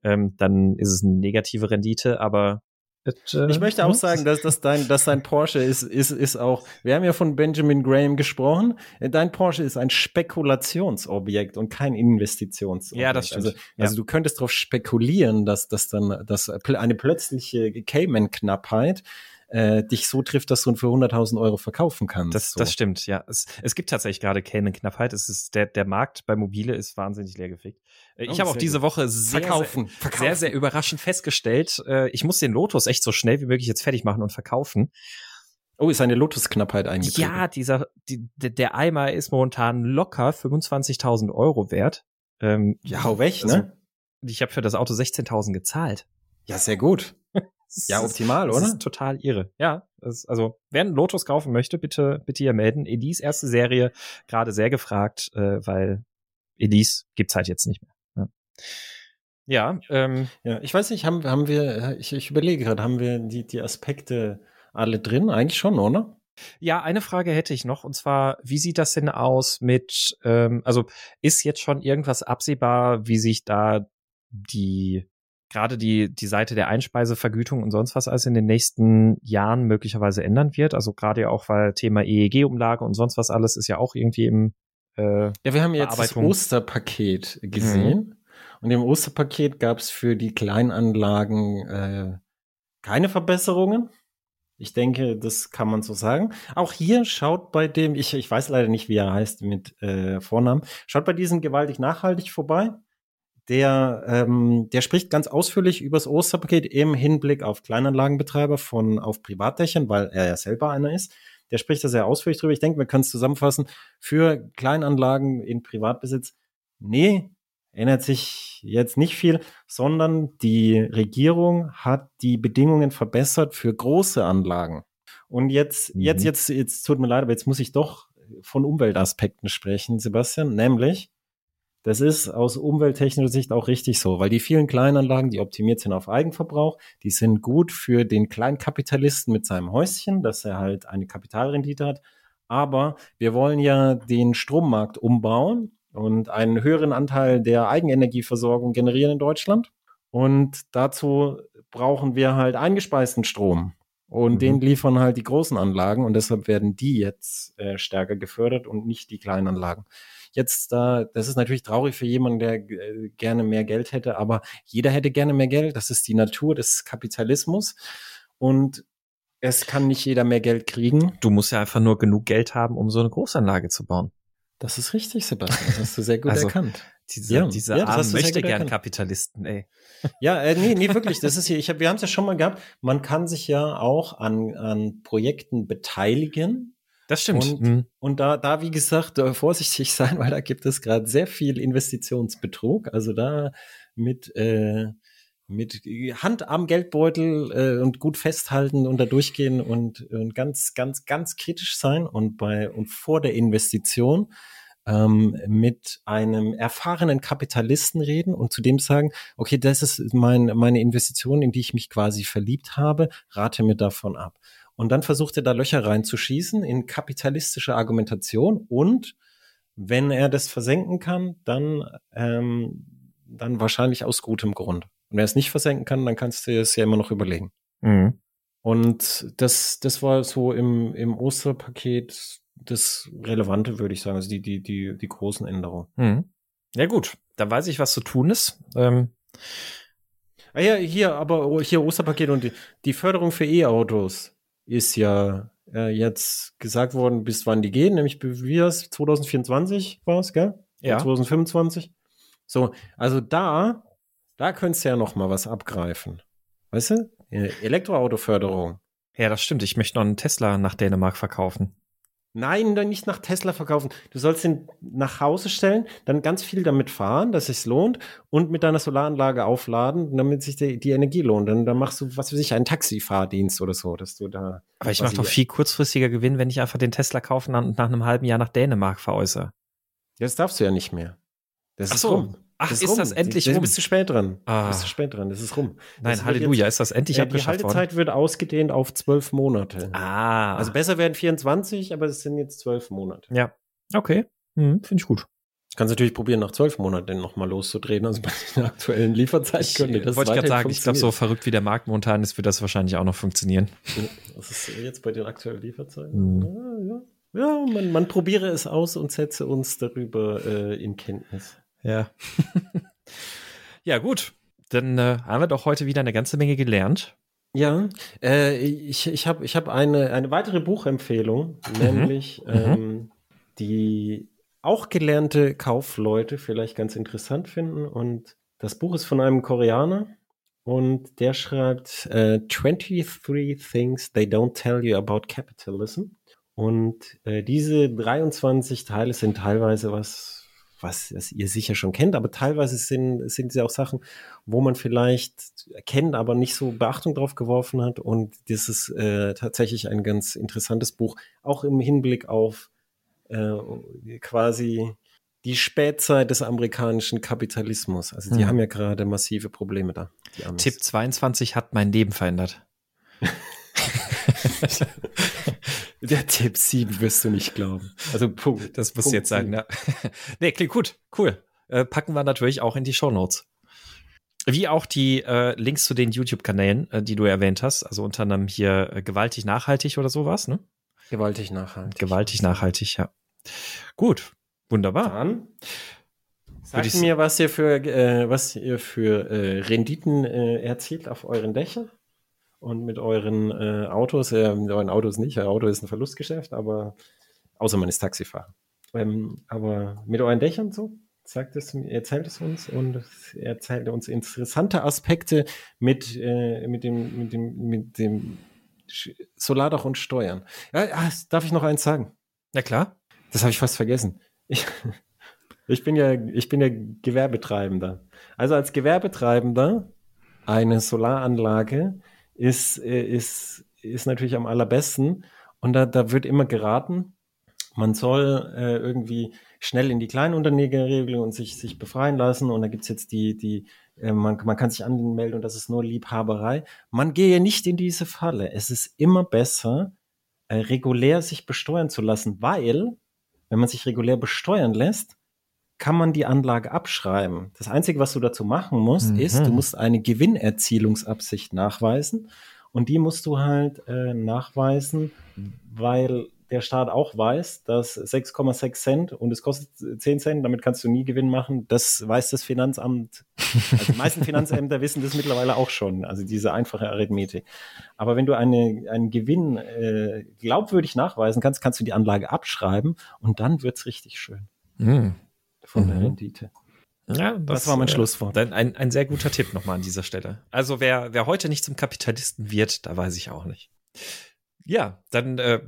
ähm, dann ist es eine negative Rendite, aber äh, ich möchte auch sagen, dass, dass, dein, dass dein Porsche ist, ist, ist auch, wir haben ja von Benjamin Graham gesprochen, dein Porsche ist ein Spekulationsobjekt und kein Investitionsobjekt. Ja, das stimmt. Also, ja. also du könntest darauf spekulieren, dass, dass dann dass eine plötzliche Cayman-Knappheit äh, dich so trifft, dass du ihn für 100.000 Euro verkaufen kannst. Das, so. das stimmt, ja. Es, es gibt tatsächlich gerade Cayman-Knappheit. Es ist der, der Markt bei Mobile ist wahnsinnig leergefickt. Äh, ich oh, habe auch diese. Woche sehr, verkaufen, sehr, verkaufen. sehr, sehr überraschend festgestellt, äh, ich muss den Lotus echt so schnell wie möglich jetzt fertig machen und verkaufen. Oh, ist eine Lotus-Knappheit eingetreten? Ja, dieser, die, der Eimer ist momentan locker 25.000 Euro wert. Ähm, ja, hau weg, also, ne? Ich habe für das Auto 16.000 gezahlt. Ja, sehr gut. Ja, optimal, oder? Das ist total irre. Ja, das, also wer einen Lotus kaufen möchte, bitte, bitte hier melden. Edis erste Serie gerade sehr gefragt, äh, weil Edis gibt's halt jetzt nicht mehr. Ja. Ja, ähm, ja, ich weiß nicht, haben, haben wir, ich, ich überlege gerade, haben wir die, die Aspekte alle drin? Eigentlich schon, oder? Ja, eine Frage hätte ich noch, und zwar, wie sieht das denn aus mit, ähm, also ist jetzt schon irgendwas absehbar, wie sich da die gerade die, die Seite der Einspeisevergütung und sonst was alles in den nächsten Jahren möglicherweise ändern wird. Also gerade ja auch, weil Thema EEG-Umlage und sonst was alles ist ja auch irgendwie im äh, Ja, wir haben jetzt das Osterpaket gesehen. Mhm. Und im Osterpaket gab es für die Kleinanlagen äh, keine Verbesserungen. Ich denke, das kann man so sagen. Auch hier schaut bei dem, ich, ich weiß leider nicht, wie er heißt mit äh, Vornamen, schaut bei diesem gewaltig nachhaltig vorbei der, ähm, der spricht ganz ausführlich über das Osterpaket im Hinblick auf Kleinanlagenbetreiber von auf Privatdächern, weil er ja selber einer ist. Der spricht da sehr ausführlich drüber. Ich denke, wir können es zusammenfassen. Für Kleinanlagen in Privatbesitz, nee, ändert sich jetzt nicht viel, sondern die Regierung hat die Bedingungen verbessert für große Anlagen. Und jetzt, mhm. jetzt, jetzt, jetzt tut mir leid, aber jetzt muss ich doch von Umweltaspekten sprechen, Sebastian, nämlich das ist aus umwelttechnischer Sicht auch richtig so, weil die vielen Kleinanlagen, die optimiert sind auf Eigenverbrauch, die sind gut für den Kleinkapitalisten mit seinem Häuschen, dass er halt eine Kapitalrendite hat. Aber wir wollen ja den Strommarkt umbauen und einen höheren Anteil der Eigenenergieversorgung generieren in Deutschland. Und dazu brauchen wir halt eingespeisten Strom. Und mhm. den liefern halt die großen Anlagen und deshalb werden die jetzt äh, stärker gefördert und nicht die kleinen Anlagen jetzt da, das ist natürlich traurig für jemanden, der äh, gerne mehr Geld hätte, aber jeder hätte gerne mehr Geld. Das ist die Natur des Kapitalismus. Und es kann nicht jeder mehr Geld kriegen. Du musst ja einfach nur genug Geld haben, um so eine Großanlage zu bauen. Das ist richtig, Sebastian. Das hast du sehr gut also, erkannt. Diese, ja, diese ja, armen möchte gern Kapitalisten, ey. Ja, äh, nee, nee, wirklich. Das ist hier, ich hab, wir haben es ja schon mal gehabt. Man kann sich ja auch an, an Projekten beteiligen, das stimmt. Und, mhm. und da, da, wie gesagt, vorsichtig sein, weil da gibt es gerade sehr viel Investitionsbetrug. Also da mit, äh, mit Hand am Geldbeutel äh, und gut festhalten und da durchgehen und, und ganz, ganz, ganz kritisch sein und bei und vor der Investition ähm, mit einem erfahrenen Kapitalisten reden und zu dem sagen, okay, das ist mein, meine Investition, in die ich mich quasi verliebt habe, rate mir davon ab. Und dann versucht er da Löcher reinzuschießen in kapitalistische Argumentation und wenn er das versenken kann, dann, ähm, dann wahrscheinlich aus gutem Grund. Und wenn er es nicht versenken kann, dann kannst du es ja immer noch überlegen. Mhm. Und das, das war so im, im Osterpaket das Relevante, würde ich sagen. Also die, die, die, die großen Änderungen. Mhm. Ja, gut. Dann weiß ich, was zu tun ist. Ähm. Ah ja, hier, aber hier Osterpaket und die, die Förderung für E-Autos ist ja äh, jetzt gesagt worden, bis wann die gehen, nämlich wie das 2024 war es, gell? Ja. 2025. So, also da, da könntest du ja noch mal was abgreifen. Weißt du? Elektroautoförderung. Ja, das stimmt. Ich möchte noch einen Tesla nach Dänemark verkaufen. Nein, dann nicht nach Tesla verkaufen. Du sollst ihn nach Hause stellen, dann ganz viel damit fahren, dass es sich lohnt und mit deiner Solaranlage aufladen, damit sich die, die Energie lohnt. Dann, dann machst du, was für sich, einen Taxifahrdienst oder so, dass du da. Aber ich mache doch viel kurzfristiger Gewinn, wenn ich einfach den Tesla kaufen und nach einem halben Jahr nach Dänemark veräußere. Das darfst du ja nicht mehr. Das Ach ist so. rum. Ach, das ist, ist das endlich rum? Du bist zu spät dran. Ah. Bist zu spät dran. Das ist rum. Nein, Halleluja, jetzt, ist das endlich äh, abgeschafft Die Haltezeit worden? wird ausgedehnt auf zwölf Monate. Ah. Also besser werden 24, aber es sind jetzt zwölf Monate. Ja. Okay. Hm, Finde ich gut. Kannst natürlich probieren, nach zwölf Monaten nochmal loszudrehen. Also bei den aktuellen Lieferzeiten könnte das Wollte ich gerade sagen, ich glaube, so verrückt wie der Markt momentan ist, wird das wahrscheinlich auch noch funktionieren. Was ist jetzt bei den aktuellen Lieferzeiten? Hm. Ja, ja. ja man, man probiere es aus und setze uns darüber äh, in Kenntnis. Ja. ja, gut. Dann äh, haben wir doch heute wieder eine ganze Menge gelernt. Ja, äh, ich, ich habe ich hab eine, eine weitere Buchempfehlung, mhm. nämlich mhm. ähm, die auch gelernte Kaufleute vielleicht ganz interessant finden. Und das Buch ist von einem Koreaner und der schreibt äh, 23 Things They Don't Tell You About Capitalism. Und äh, diese 23 Teile sind teilweise was was, was ihr sicher schon kennt, aber teilweise sind, sind sie auch Sachen, wo man vielleicht kennt, aber nicht so Beachtung drauf geworfen hat. Und das ist äh, tatsächlich ein ganz interessantes Buch, auch im Hinblick auf äh, quasi die Spätzeit des amerikanischen Kapitalismus. Also die hm. haben ja gerade massive Probleme da. Tipp 22 hat mein Leben verändert. Der Tipp 7 wirst du nicht glauben. Also Punkt. Das musst du jetzt sagen, ja. nee, klingt gut. Cool. Äh, packen wir natürlich auch in die Show Notes. Wie auch die äh, Links zu den YouTube-Kanälen, äh, die du erwähnt hast. Also unter anderem hier äh, gewaltig nachhaltig oder sowas, ne? Gewaltig nachhaltig. Gewaltig nachhaltig, ja. Gut. Wunderbar. Dann sagt mir, was ihr für, äh, was ihr für äh, Renditen äh, erzielt auf euren Dächern und mit euren äh, Autos, äh, mit euren Autos nicht, euer Auto ist ein Verlustgeschäft, aber außer man ist Taxifahrer. Ähm, aber mit euren Dächern so, sagt es, erzählt es uns und erzählt uns interessante Aspekte mit, äh, mit dem, mit dem, mit dem Solardach und Steuern. Ja, ja, darf ich noch eins sagen? Na klar. Das habe ich fast vergessen. Ich, ich bin ja, ich bin ja Gewerbetreibender. Also als Gewerbetreibender eine Solaranlage ist, äh, ist, ist natürlich am allerbesten. Und da, da wird immer geraten, man soll äh, irgendwie schnell in die Kleinunternehmerregelung und sich, sich befreien lassen. Und da gibt's jetzt die, die äh, man, man kann sich anmelden und das ist nur Liebhaberei. Man gehe nicht in diese Falle. Es ist immer besser, äh, regulär sich besteuern zu lassen, weil, wenn man sich regulär besteuern lässt, kann man die Anlage abschreiben. Das Einzige, was du dazu machen musst, mhm. ist, du musst eine Gewinnerzielungsabsicht nachweisen. Und die musst du halt äh, nachweisen, weil der Staat auch weiß, dass 6,6 Cent und es kostet 10 Cent, damit kannst du nie Gewinn machen. Das weiß das Finanzamt. Also die meisten Finanzämter wissen das mittlerweile auch schon, also diese einfache Arithmetik. Aber wenn du eine, einen Gewinn äh, glaubwürdig nachweisen kannst, kannst du die Anlage abschreiben und dann wird's richtig schön. Mhm von mhm. der Rendite. Ja, das, das war mein äh, Schlusswort. Ein, ein, ein sehr guter Tipp nochmal an dieser Stelle. Also wer, wer heute nicht zum Kapitalisten wird, da weiß ich auch nicht. Ja, dann äh,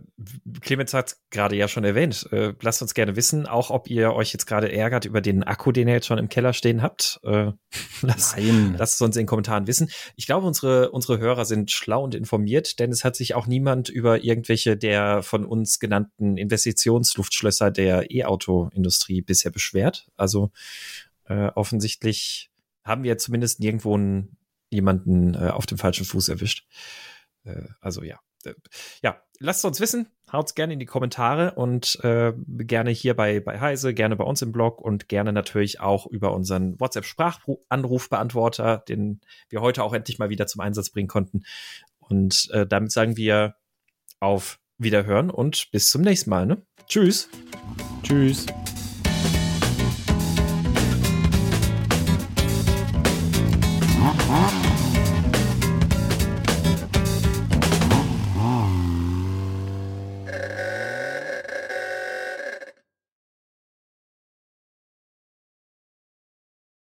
Clemens hat gerade ja schon erwähnt. Äh, lasst uns gerne wissen, auch ob ihr euch jetzt gerade ärgert über den Akku, den ihr jetzt schon im Keller stehen habt. Äh, lasst, Nein. lasst es uns in den Kommentaren wissen. Ich glaube, unsere unsere Hörer sind schlau und informiert, denn es hat sich auch niemand über irgendwelche der von uns genannten Investitionsluftschlösser der E-Auto-Industrie bisher beschwert. Also äh, offensichtlich haben wir zumindest nirgendwo einen, jemanden äh, auf dem falschen Fuß erwischt. Äh, also ja, ja, lasst uns wissen, haut's gerne in die Kommentare und äh, gerne hier bei, bei Heise, gerne bei uns im Blog und gerne natürlich auch über unseren WhatsApp-Sprachanrufbeantworter, den wir heute auch endlich mal wieder zum Einsatz bringen konnten. Und äh, damit sagen wir auf Wiederhören und bis zum nächsten Mal. Ne? Tschüss. Tschüss.